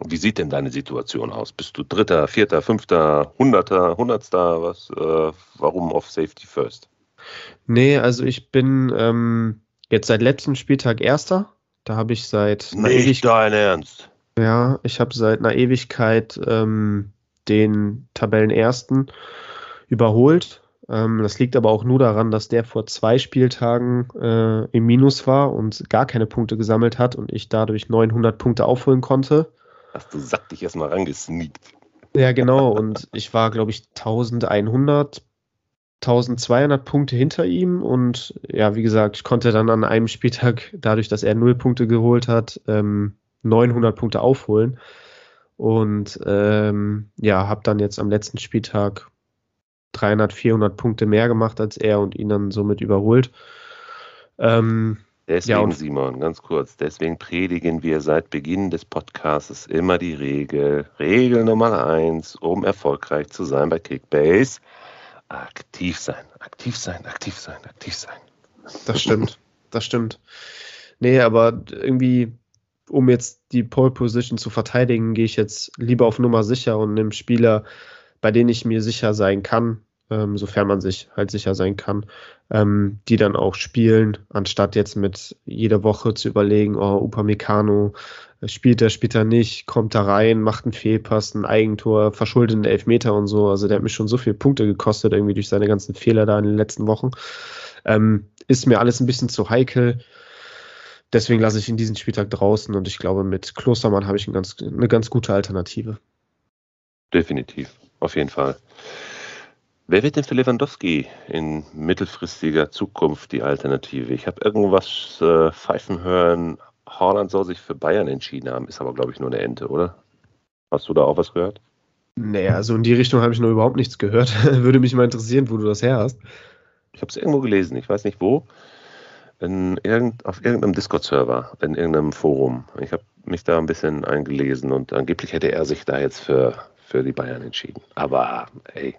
Wie sieht denn deine Situation aus? Bist du Dritter, Vierter, Fünfter, Hunderter, Hundertster? Was, äh, warum auf Safety First? Nee, also ich bin ähm, jetzt seit letztem Spieltag Erster. Da habe ich seit Nicht dein Ernst. Ja, ich habe seit einer Ewigkeit ähm, den Tabellenersten überholt. Ähm, das liegt aber auch nur daran, dass der vor zwei Spieltagen äh, im Minus war und gar keine Punkte gesammelt hat und ich dadurch 900 Punkte aufholen konnte. Hast du satt dich erstmal rangesneakt. Ja, genau. Und ich war, glaube ich, 1100, 1200 Punkte hinter ihm. Und ja, wie gesagt, ich konnte dann an einem Spieltag, dadurch, dass er null Punkte geholt hat, ähm, 900 Punkte aufholen. Und ähm, ja, habe dann jetzt am letzten Spieltag 300, 400 Punkte mehr gemacht als er und ihn dann somit überholt. Ähm, deswegen, ja, Simon, ganz kurz, deswegen predigen wir seit Beginn des Podcasts immer die Regel, Regel Nummer eins, um erfolgreich zu sein bei Kickbase, aktiv sein, aktiv sein, aktiv sein, aktiv sein. Das stimmt, das stimmt. Nee, aber irgendwie um jetzt die Pole Position zu verteidigen, gehe ich jetzt lieber auf Nummer sicher und nehme Spieler, bei denen ich mir sicher sein kann, ähm, sofern man sich halt sicher sein kann, ähm, die dann auch spielen, anstatt jetzt mit jeder Woche zu überlegen, oh, Upamecano, äh, spielt er, spielt er nicht, kommt da rein, macht einen Fehlpass, ein Eigentor, verschuldet einen Elfmeter und so. Also der hat mich schon so viele Punkte gekostet, irgendwie durch seine ganzen Fehler da in den letzten Wochen. Ähm, ist mir alles ein bisschen zu heikel. Deswegen lasse ich ihn diesen Spieltag draußen und ich glaube, mit Klostermann habe ich ein ganz, eine ganz gute Alternative. Definitiv, auf jeden Fall. Wer wird denn für Lewandowski in mittelfristiger Zukunft die Alternative? Ich habe irgendwas äh, pfeifen hören, Haaland soll sich für Bayern entschieden haben, ist aber, glaube ich, nur eine Ente, oder? Hast du da auch was gehört? Nee, also in die Richtung habe ich noch überhaupt nichts gehört. Würde mich mal interessieren, wo du das her hast. Ich habe es irgendwo gelesen, ich weiß nicht wo in irgend, auf irgendeinem Discord-Server, in irgendeinem Forum. Ich habe mich da ein bisschen eingelesen und angeblich hätte er sich da jetzt für, für die Bayern entschieden. Aber ey,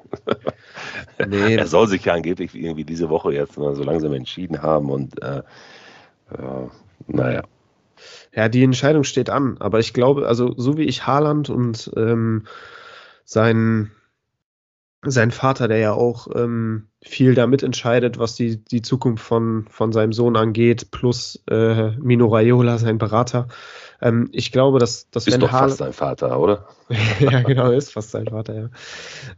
nee. er soll sich ja angeblich irgendwie diese Woche jetzt mal so langsam entschieden haben und äh, äh, naja. Ja, die Entscheidung steht an, aber ich glaube, also so wie ich Haaland und ähm, sein sein Vater, der ja auch ähm, viel damit entscheidet, was die, die Zukunft von, von seinem Sohn angeht, plus äh, Mino Raiola, sein Berater. Ähm, ich glaube, dass, dass ist wenn doch Haaland, fast sein Vater, oder? ja, genau, ist fast sein Vater, ja.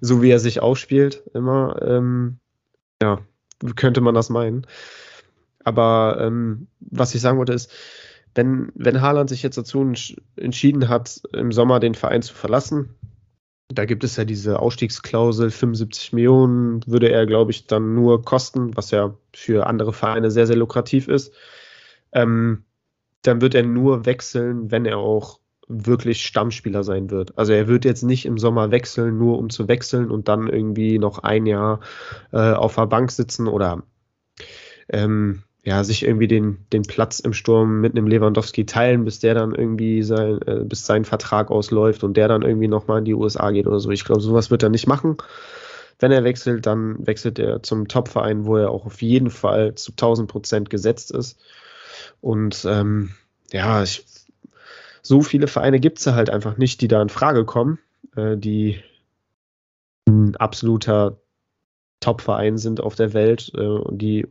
So wie er sich aufspielt, immer, ähm, ja, könnte man das meinen. Aber ähm, was ich sagen wollte ist, wenn, wenn Haaland sich jetzt dazu entschieden hat, im Sommer den Verein zu verlassen, da gibt es ja diese Ausstiegsklausel, 75 Millionen würde er, glaube ich, dann nur kosten, was ja für andere Vereine sehr, sehr lukrativ ist. Ähm, dann wird er nur wechseln, wenn er auch wirklich Stammspieler sein wird. Also er wird jetzt nicht im Sommer wechseln, nur um zu wechseln und dann irgendwie noch ein Jahr äh, auf der Bank sitzen oder ähm, ja, sich irgendwie den, den Platz im Sturm mit einem Lewandowski teilen, bis der dann irgendwie sein, äh, bis sein Vertrag ausläuft und der dann irgendwie nochmal in die USA geht oder so. Ich glaube, sowas wird er nicht machen. Wenn er wechselt, dann wechselt er zum Topverein, wo er auch auf jeden Fall zu 1000 Prozent gesetzt ist. Und ähm, ja, ich, so viele Vereine gibt es halt einfach nicht, die da in Frage kommen, äh, die ein absoluter Top-Verein sind auf der Welt äh, und die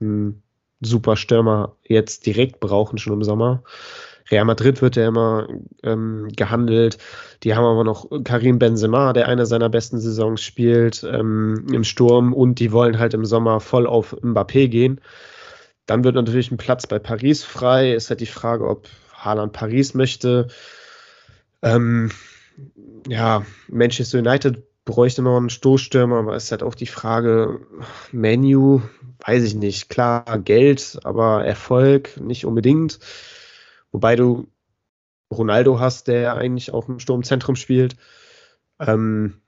ein super Stürmer jetzt direkt brauchen, schon im Sommer. Real Madrid wird ja immer ähm, gehandelt. Die haben aber noch Karim Benzema, der eine seiner besten Saisons spielt ähm, im Sturm und die wollen halt im Sommer voll auf Mbappé gehen. Dann wird natürlich ein Platz bei Paris frei. Ist halt die Frage, ob Haaland Paris möchte. Ähm, ja, Manchester United bräuchte noch einen Stoßstürmer, aber ist halt auch die Frage, Menu, weiß ich nicht. Klar, Geld, aber Erfolg nicht unbedingt. Wobei du Ronaldo hast, der eigentlich auch im Sturmzentrum spielt. Ähm,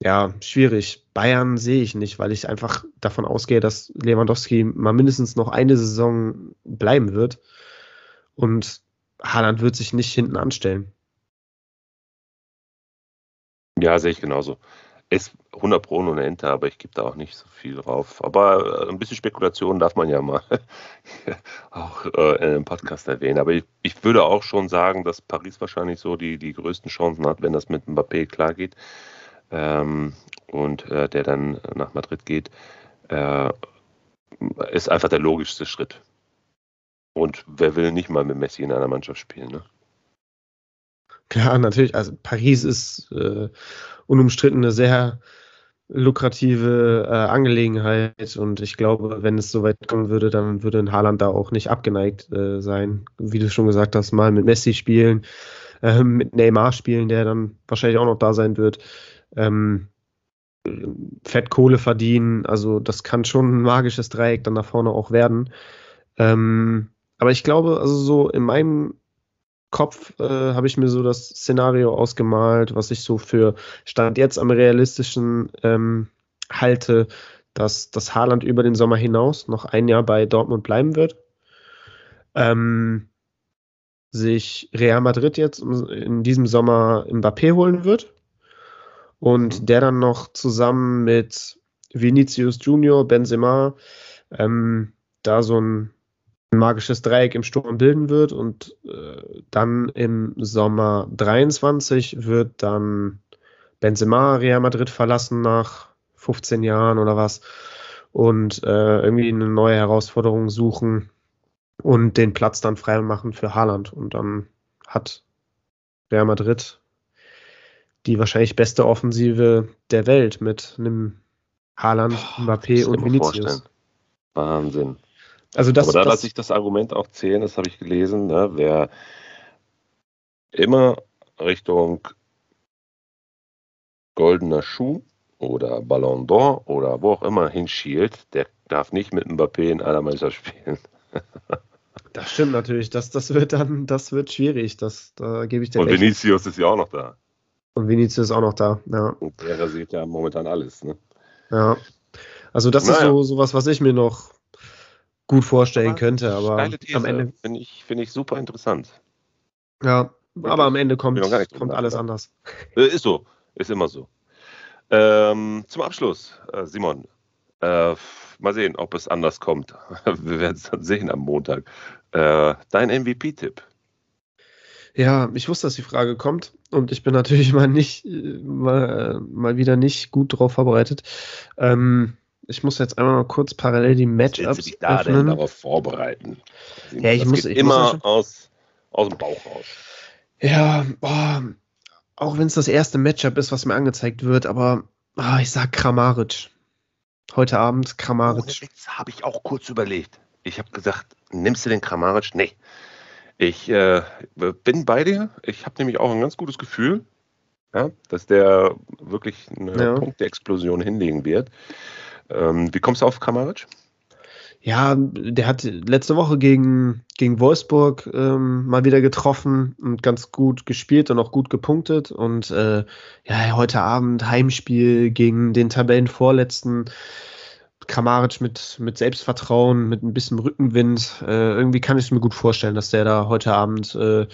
ja, schwierig. Bayern sehe ich nicht, weil ich einfach davon ausgehe, dass Lewandowski mal mindestens noch eine Saison bleiben wird. Und Haaland wird sich nicht hinten anstellen. Ja, sehe ich genauso. Ist 100 Pro und Ente, aber ich gebe da auch nicht so viel drauf. Aber äh, ein bisschen Spekulation darf man ja mal auch äh, in einem Podcast erwähnen. Aber ich, ich, würde auch schon sagen, dass Paris wahrscheinlich so die, die größten Chancen hat, wenn das mit Mbappé klar geht ähm, und äh, der dann nach Madrid geht. Äh, ist einfach der logischste Schritt. Und wer will nicht mal mit Messi in einer Mannschaft spielen, ne? Klar, natürlich. Also Paris ist äh, unumstritten eine sehr lukrative äh, Angelegenheit und ich glaube, wenn es soweit kommen würde, dann würde ein Haaland da auch nicht abgeneigt äh, sein. Wie du schon gesagt hast, mal mit Messi spielen, äh, mit Neymar spielen, der dann wahrscheinlich auch noch da sein wird. Ähm, Fett Kohle verdienen, also das kann schon ein magisches Dreieck dann nach vorne auch werden. Ähm, aber ich glaube, also so in meinem Kopf äh, habe ich mir so das Szenario ausgemalt, was ich so für Stand jetzt am realistischen ähm, halte, dass das Haaland über den Sommer hinaus noch ein Jahr bei Dortmund bleiben wird. Ähm, sich Real Madrid jetzt in diesem Sommer Mbappé holen wird und mhm. der dann noch zusammen mit Vinicius Junior, Benzema, ähm, da so ein ein magisches Dreieck im Sturm bilden wird und äh, dann im Sommer 23 wird dann Benzema Real Madrid verlassen nach 15 Jahren oder was und äh, irgendwie eine neue Herausforderung suchen und den Platz dann frei machen für Haaland und dann hat Real Madrid die wahrscheinlich beste Offensive der Welt mit einem Haaland, Mbappé und Vinicius. Vorstellen. Wahnsinn. Also das, Aber da lasse ich das Argument auch zählen, das habe ich gelesen, ne? wer immer Richtung goldener Schuh oder Ballon d'Or oder wo auch immer hinschielt, der darf nicht mit Mbappé in einer Meisterschaft spielen. das stimmt natürlich, das, das wird dann, das wird schwierig, das, da gebe ich dir Und recht. Vinicius ist ja auch noch da. Und Vinicius ist auch noch da, ja. Und der rasiert ja momentan alles, ne? Ja. Also das naja. ist so, so was, was ich mir noch gut vorstellen aber könnte, aber am Ende. Finde ich, find ich super interessant. Ja, aber am Ende kommt, kommt alles anders. Äh, ist so, ist immer so. Ähm, zum Abschluss, äh, Simon, äh, mal sehen, ob es anders kommt. Wir werden es dann sehen am Montag. Äh, dein MVP-Tipp. Ja, ich wusste, dass die Frage kommt und ich bin natürlich mal nicht, mal, mal wieder nicht gut drauf vorbereitet. Ähm, ich muss jetzt einmal mal kurz parallel die Matchups dich da öffnen. denn darauf vorbereiten? Ja, ich das muss ich immer muss aus, aus dem Bauch raus. Ja, boah, auch wenn es das erste Matchup ist, was mir angezeigt wird, aber oh, ich sag Kramaric. Heute Abend Kramaric. Oh, habe ich auch kurz überlegt. Ich habe gesagt, nimmst du den Kramaric? Nee. Ich äh, bin bei dir. Ich habe nämlich auch ein ganz gutes Gefühl, ja, dass der wirklich eine ja. Punkte-Explosion hinlegen wird. Ähm, wie kommst du auf Kramaric? Ja, der hat letzte Woche gegen, gegen Wolfsburg ähm, mal wieder getroffen und ganz gut gespielt und auch gut gepunktet. Und äh, ja, heute Abend Heimspiel gegen den Tabellenvorletzten. Kramaric mit, mit Selbstvertrauen, mit ein bisschen Rückenwind. Äh, irgendwie kann ich es mir gut vorstellen, dass der da heute Abend äh,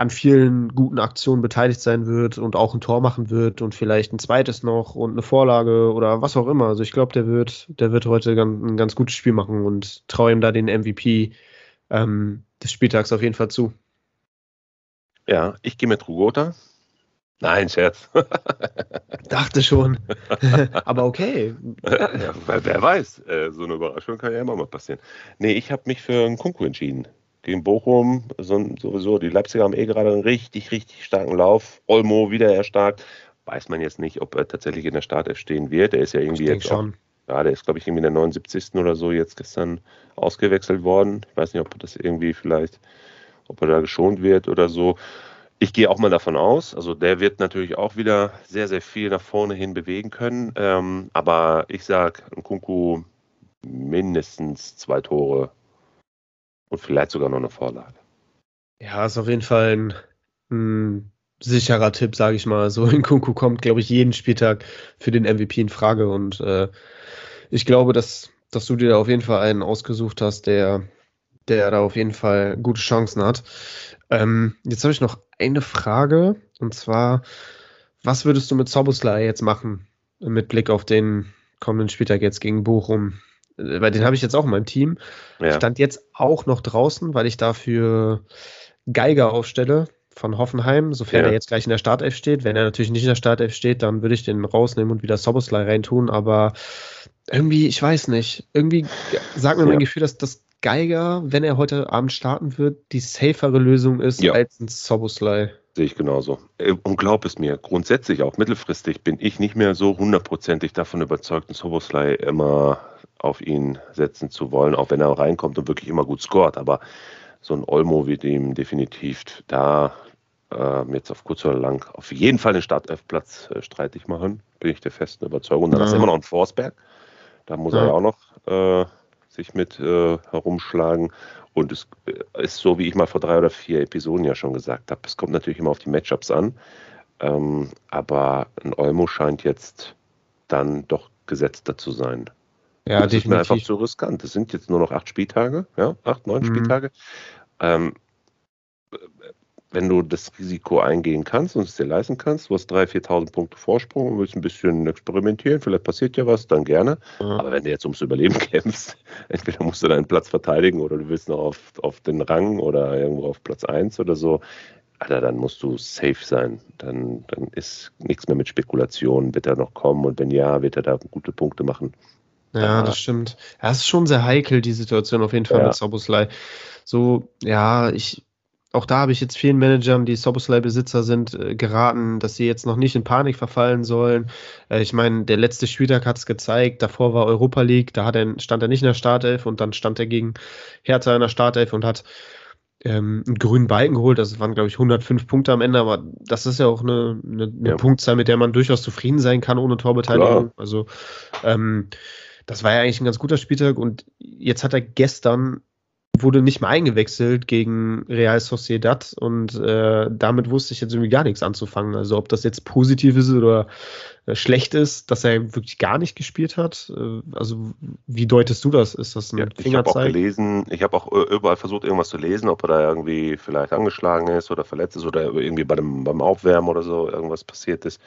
an vielen guten Aktionen beteiligt sein wird und auch ein Tor machen wird und vielleicht ein zweites noch und eine Vorlage oder was auch immer. Also ich glaube, der wird, der wird heute ein ganz gutes Spiel machen und traue ihm da den MVP ähm, des Spieltags auf jeden Fall zu. Ja, ich gehe mit Rugota. Nein, Scherz. Dachte schon. Aber okay. Ja, wer weiß, äh, so eine Überraschung kann ja immer mal passieren. Nee, ich habe mich für einen Kunku entschieden gegen Bochum. sowieso, die Leipziger haben eh gerade einen richtig, richtig starken Lauf. Olmo wieder erstarkt. Weiß man jetzt nicht, ob er tatsächlich in der Startelf stehen wird. Er ist ja irgendwie jetzt schon. Auch, ja, der ist, glaube ich, irgendwie in der 79. oder so jetzt gestern ausgewechselt worden. Ich weiß nicht, ob das irgendwie vielleicht, ob er da geschont wird oder so. Ich gehe auch mal davon aus, also der wird natürlich auch wieder sehr, sehr viel nach vorne hin bewegen können. Ähm, aber ich sage, Kunku mindestens zwei Tore und vielleicht sogar noch eine Vorlage. Ja, ist auf jeden Fall ein, ein sicherer Tipp, sage ich mal. So in Kunku kommt, glaube ich, jeden Spieltag für den MVP in Frage. Und äh, ich glaube, dass, dass du dir da auf jeden Fall einen ausgesucht hast, der, der da auf jeden Fall gute Chancen hat. Ähm, jetzt habe ich noch eine Frage. Und zwar, was würdest du mit Soboslai jetzt machen? Mit Blick auf den kommenden Spieltag jetzt gegen Bochum weil den habe ich jetzt auch in meinem Team. Ja. Stand jetzt auch noch draußen, weil ich dafür Geiger aufstelle von Hoffenheim, sofern ja. er jetzt gleich in der Startelf steht. Wenn er natürlich nicht in der Startelf steht, dann würde ich den rausnehmen und wieder Soboslai reintun. Aber irgendwie, ich weiß nicht, irgendwie sagt mir ja. mein Gefühl, dass das Geiger, wenn er heute Abend starten wird, die safere Lösung ist ja. als ein Soboslai. Sehe ich genauso. Äh, und glaub es mir, grundsätzlich auch mittelfristig bin ich nicht mehr so hundertprozentig davon überzeugt, einen Soboslai immer auf ihn setzen zu wollen, auch wenn er reinkommt und wirklich immer gut scoret. Aber so ein Olmo wird ihm definitiv da äh, jetzt auf kurz oder lang auf jeden Fall den Startelfplatz äh, streitig machen, bin ich der festen Überzeugung. Dann ja. ist immer noch ein Forsberg. Da muss ja. er auch noch äh, sich mit äh, herumschlagen. Und es äh, ist so, wie ich mal vor drei oder vier Episoden ja schon gesagt habe, es kommt natürlich immer auf die Matchups an. Ähm, aber ein Olmo scheint jetzt dann doch gesetzter zu sein. Ja, das definitiv. ist mir einfach zu riskant. Es sind jetzt nur noch acht Spieltage, ja, acht, neun mhm. Spieltage. Ähm, wenn du das Risiko eingehen kannst und es dir leisten kannst, du hast 3.000, 4.000 Punkte Vorsprung und willst ein bisschen experimentieren, vielleicht passiert ja was, dann gerne. Mhm. Aber wenn du jetzt ums Überleben kämpfst, entweder musst du deinen Platz verteidigen oder du willst noch auf, auf den Rang oder irgendwo auf Platz 1 oder so, Alter, dann musst du safe sein. Dann, dann ist nichts mehr mit Spekulationen, wird er noch kommen und wenn ja, wird er da gute Punkte machen. Ja, das stimmt. Ja, es ist schon sehr heikel, die Situation auf jeden Fall ja. mit Soboslai. So, ja, ich, auch da habe ich jetzt vielen Managern, die Soboslai-Besitzer sind, äh, geraten, dass sie jetzt noch nicht in Panik verfallen sollen. Äh, ich meine, der letzte Spieltag hat es gezeigt, davor war Europa League, da er, stand er nicht in der Startelf und dann stand er gegen Hertha in der Startelf und hat ähm, einen grünen Balken geholt. Das waren, glaube ich, 105 Punkte am Ende, aber das ist ja auch eine, eine, eine ja. Punktzahl, mit der man durchaus zufrieden sein kann ohne Torbeteiligung. Klar. Also ähm, das war ja eigentlich ein ganz guter Spieltag und jetzt hat er gestern wurde nicht mehr eingewechselt gegen Real Sociedad und äh, damit wusste ich jetzt irgendwie gar nichts anzufangen. Also ob das jetzt positiv ist oder äh, schlecht ist, dass er wirklich gar nicht gespielt hat. Äh, also wie deutest du das? Ist das ein ja, Ich habe auch gelesen, ich habe auch überall versucht irgendwas zu lesen, ob er da irgendwie vielleicht angeschlagen ist oder verletzt ist oder irgendwie bei dem, beim Aufwärmen oder so irgendwas passiert ist.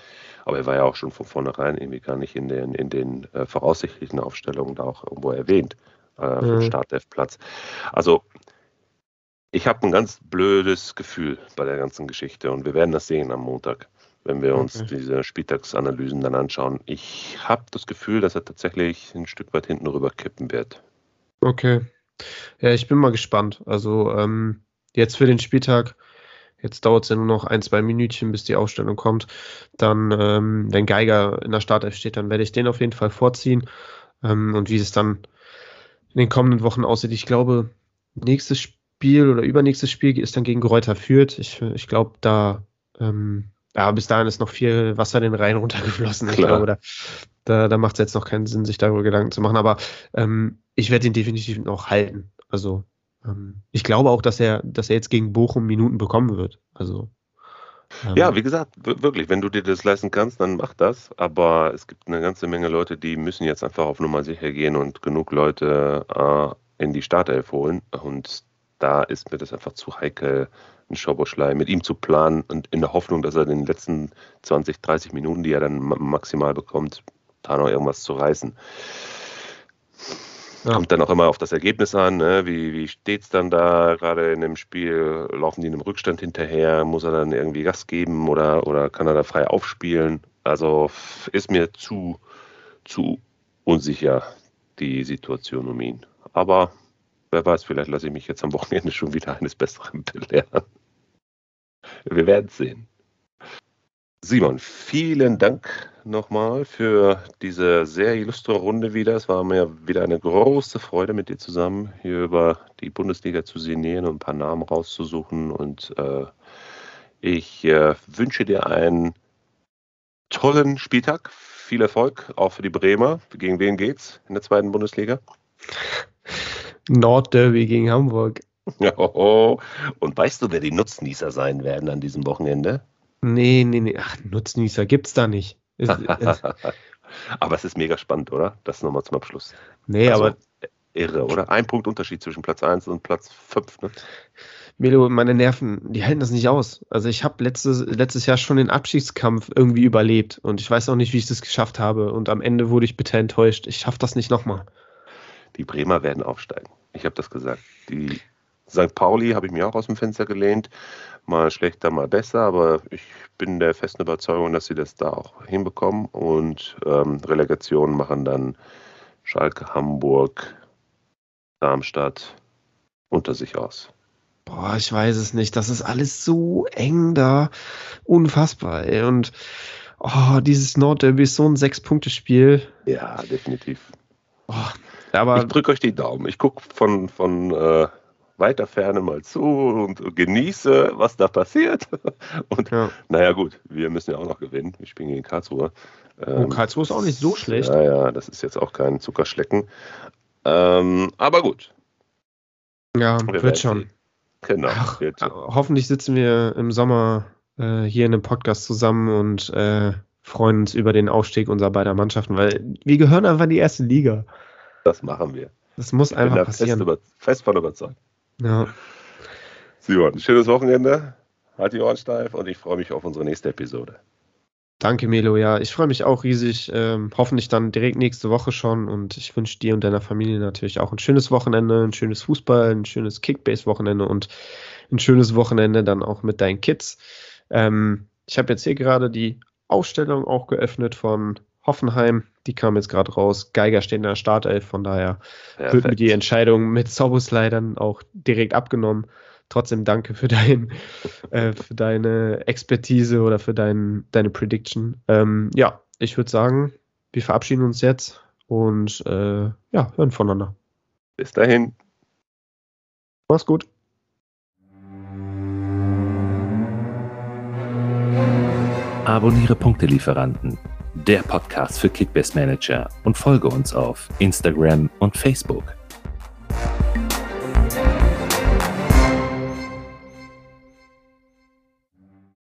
Aber er war ja auch schon von vornherein irgendwie gar nicht in den, in den äh, voraussichtlichen Aufstellungen da auch irgendwo erwähnt äh, mhm. Startelfplatz. Also Ich habe ein ganz blödes Gefühl bei der ganzen Geschichte und wir werden das sehen am Montag, wenn wir uns Okay. diese Spieltagsanalysen dann anschauen. Ich habe das Gefühl, dass er tatsächlich ein Stück weit hinten rüber kippen wird. Okay. Ja, ich bin mal gespannt. Also ähm, jetzt für den Spieltag, jetzt dauert es ja nur noch ein, zwei Minütchen, bis die Aufstellung kommt. Dann, ähm, wenn Geiger in der Startelf steht, dann werde ich den auf jeden Fall vorziehen. Ähm, und wie es dann in den kommenden Wochen aussieht, ich glaube, nächstes Spiel oder übernächstes Spiel ist dann gegen Greuther Fürth. Ich, ich glaube, da, ähm, ja, bis dahin ist noch viel Wasser den Rhein runtergeflossen. Ich Klar. glaube, da, da, da macht es jetzt noch keinen Sinn, sich darüber Gedanken zu machen. Aber ähm, ich werde ihn definitiv noch halten. Also ich glaube auch, dass er, dass er jetzt gegen Bochum Minuten bekommen wird. Also ähm, Ja, wie gesagt, wir- wirklich, wenn du dir das leisten kannst, dann mach das. Aber es gibt eine ganze Menge Leute, die müssen jetzt einfach auf Nummer sicher gehen und genug Leute äh, in die Startelf holen. Und da ist mir das einfach zu heikel, einen Schoboschlei mit ihm zu planen und in der Hoffnung, dass er in den letzten 20, 30 Minuten, die er dann ma- maximal bekommt, da noch irgendwas zu reißen. Ja. Kommt dann auch immer auf das Ergebnis an, ne? wie, wie steht es dann da gerade in dem Spiel? Laufen die in einem Rückstand hinterher? Muss er dann irgendwie Gas geben oder, oder kann er da frei aufspielen? Also ist mir zu, zu unsicher die Situation um ihn. Aber wer weiß, vielleicht lasse ich mich jetzt am Wochenende schon wieder eines Besseren belehren. Wir werden sehen. Simon, vielen Dank nochmal für diese sehr illustre Runde wieder. Es war mir wieder eine große Freude, mit dir zusammen hier über die Bundesliga zu sinnieren und ein paar Namen rauszusuchen. Und äh, ich äh, wünsche dir einen tollen Spieltag. Viel Erfolg, auch für die Bremer. Gegen wen geht's in der zweiten Bundesliga? Nordderby gegen Hamburg. Und weißt du, wer die Nutznießer sein werden an diesem Wochenende? Nee, nee, nee. Ach, Nutznießer gibt's da nicht. Aber es ist mega spannend, oder? Das nochmal zum Abschluss. nee, Also, aber Irre, oder? Ein Punkt Unterschied zwischen Platz 1 und Platz 5. Ne? Melo, meine Nerven, die halten das nicht aus. Also ich habe letztes, letztes Jahr schon den Abschiedskampf irgendwie überlebt und ich weiß auch nicht, wie ich das geschafft habe. Und am Ende wurde ich bitter enttäuscht. Ich schaffe das nicht nochmal. Die Bremer werden aufsteigen. Ich habe das gesagt. Die St. Pauli habe ich mir auch aus dem Fenster gelehnt. Mal schlechter, mal besser, aber ich bin der festen Überzeugung, dass sie das da auch hinbekommen. Und ähm, Relegation machen dann Schalke, Hamburg, Darmstadt unter sich aus. Boah, ich weiß es nicht. Das ist alles so eng da. Unfassbar. Ey. Und oh, dieses Nordderby ist so ein Sechs-Punkte-Spiel. Ja, definitiv. Oh, aber ich drücke euch die Daumen. Ich gucke von, von äh, weiter Ferne mal zu und genieße, was da passiert. Und ja. naja, gut, wir müssen ja auch noch gewinnen. Wir spielen gegen Karlsruhe. oh, Karlsruhe ist auch nicht so schlecht. Ja, ja, das ist jetzt auch kein Zuckerschlecken. Ähm, aber gut. Ja, wir wird schon. Genau. Ach, wird schon. hoffentlich sitzen wir im Sommer äh, hier in einem Podcast zusammen und äh, freuen uns über den Aufstieg unserer beiden Mannschaften, weil wir gehören einfach in die erste Liga. Das machen wir. Das muss Ich bin einfach da fest, passieren. über, fest von überzeugt. Ja. Simon, schönes Wochenende. Halt die Ohren steif und ich freue mich auf unsere nächste Episode. Danke, Melo. Ja, ich freue mich auch riesig. Ähm, hoffentlich dann direkt nächste Woche schon. Und ich wünsche dir und deiner Familie natürlich auch ein schönes Wochenende, ein schönes Fußball, ein schönes Kickbase-Wochenende und ein schönes Wochenende dann auch mit deinen Kids. Ähm, ich habe jetzt hier gerade die Ausstellung auch geöffnet von Hoffenheim. Die kam jetzt gerade raus. Geiger steht in der Startelf. Von daher wird mir die Entscheidung mit Soboslai dann auch direkt abgenommen. Trotzdem danke für, dein, äh, für deine Expertise oder für dein, deine Prediction. Ähm, ja, ich würde sagen, wir verabschieden uns jetzt und äh, ja, hören voneinander. Bis dahin. Mach's gut. Abonniere Punktelieferanten, der Podcast für Kickbase Manager und folge uns auf Instagram und Facebook.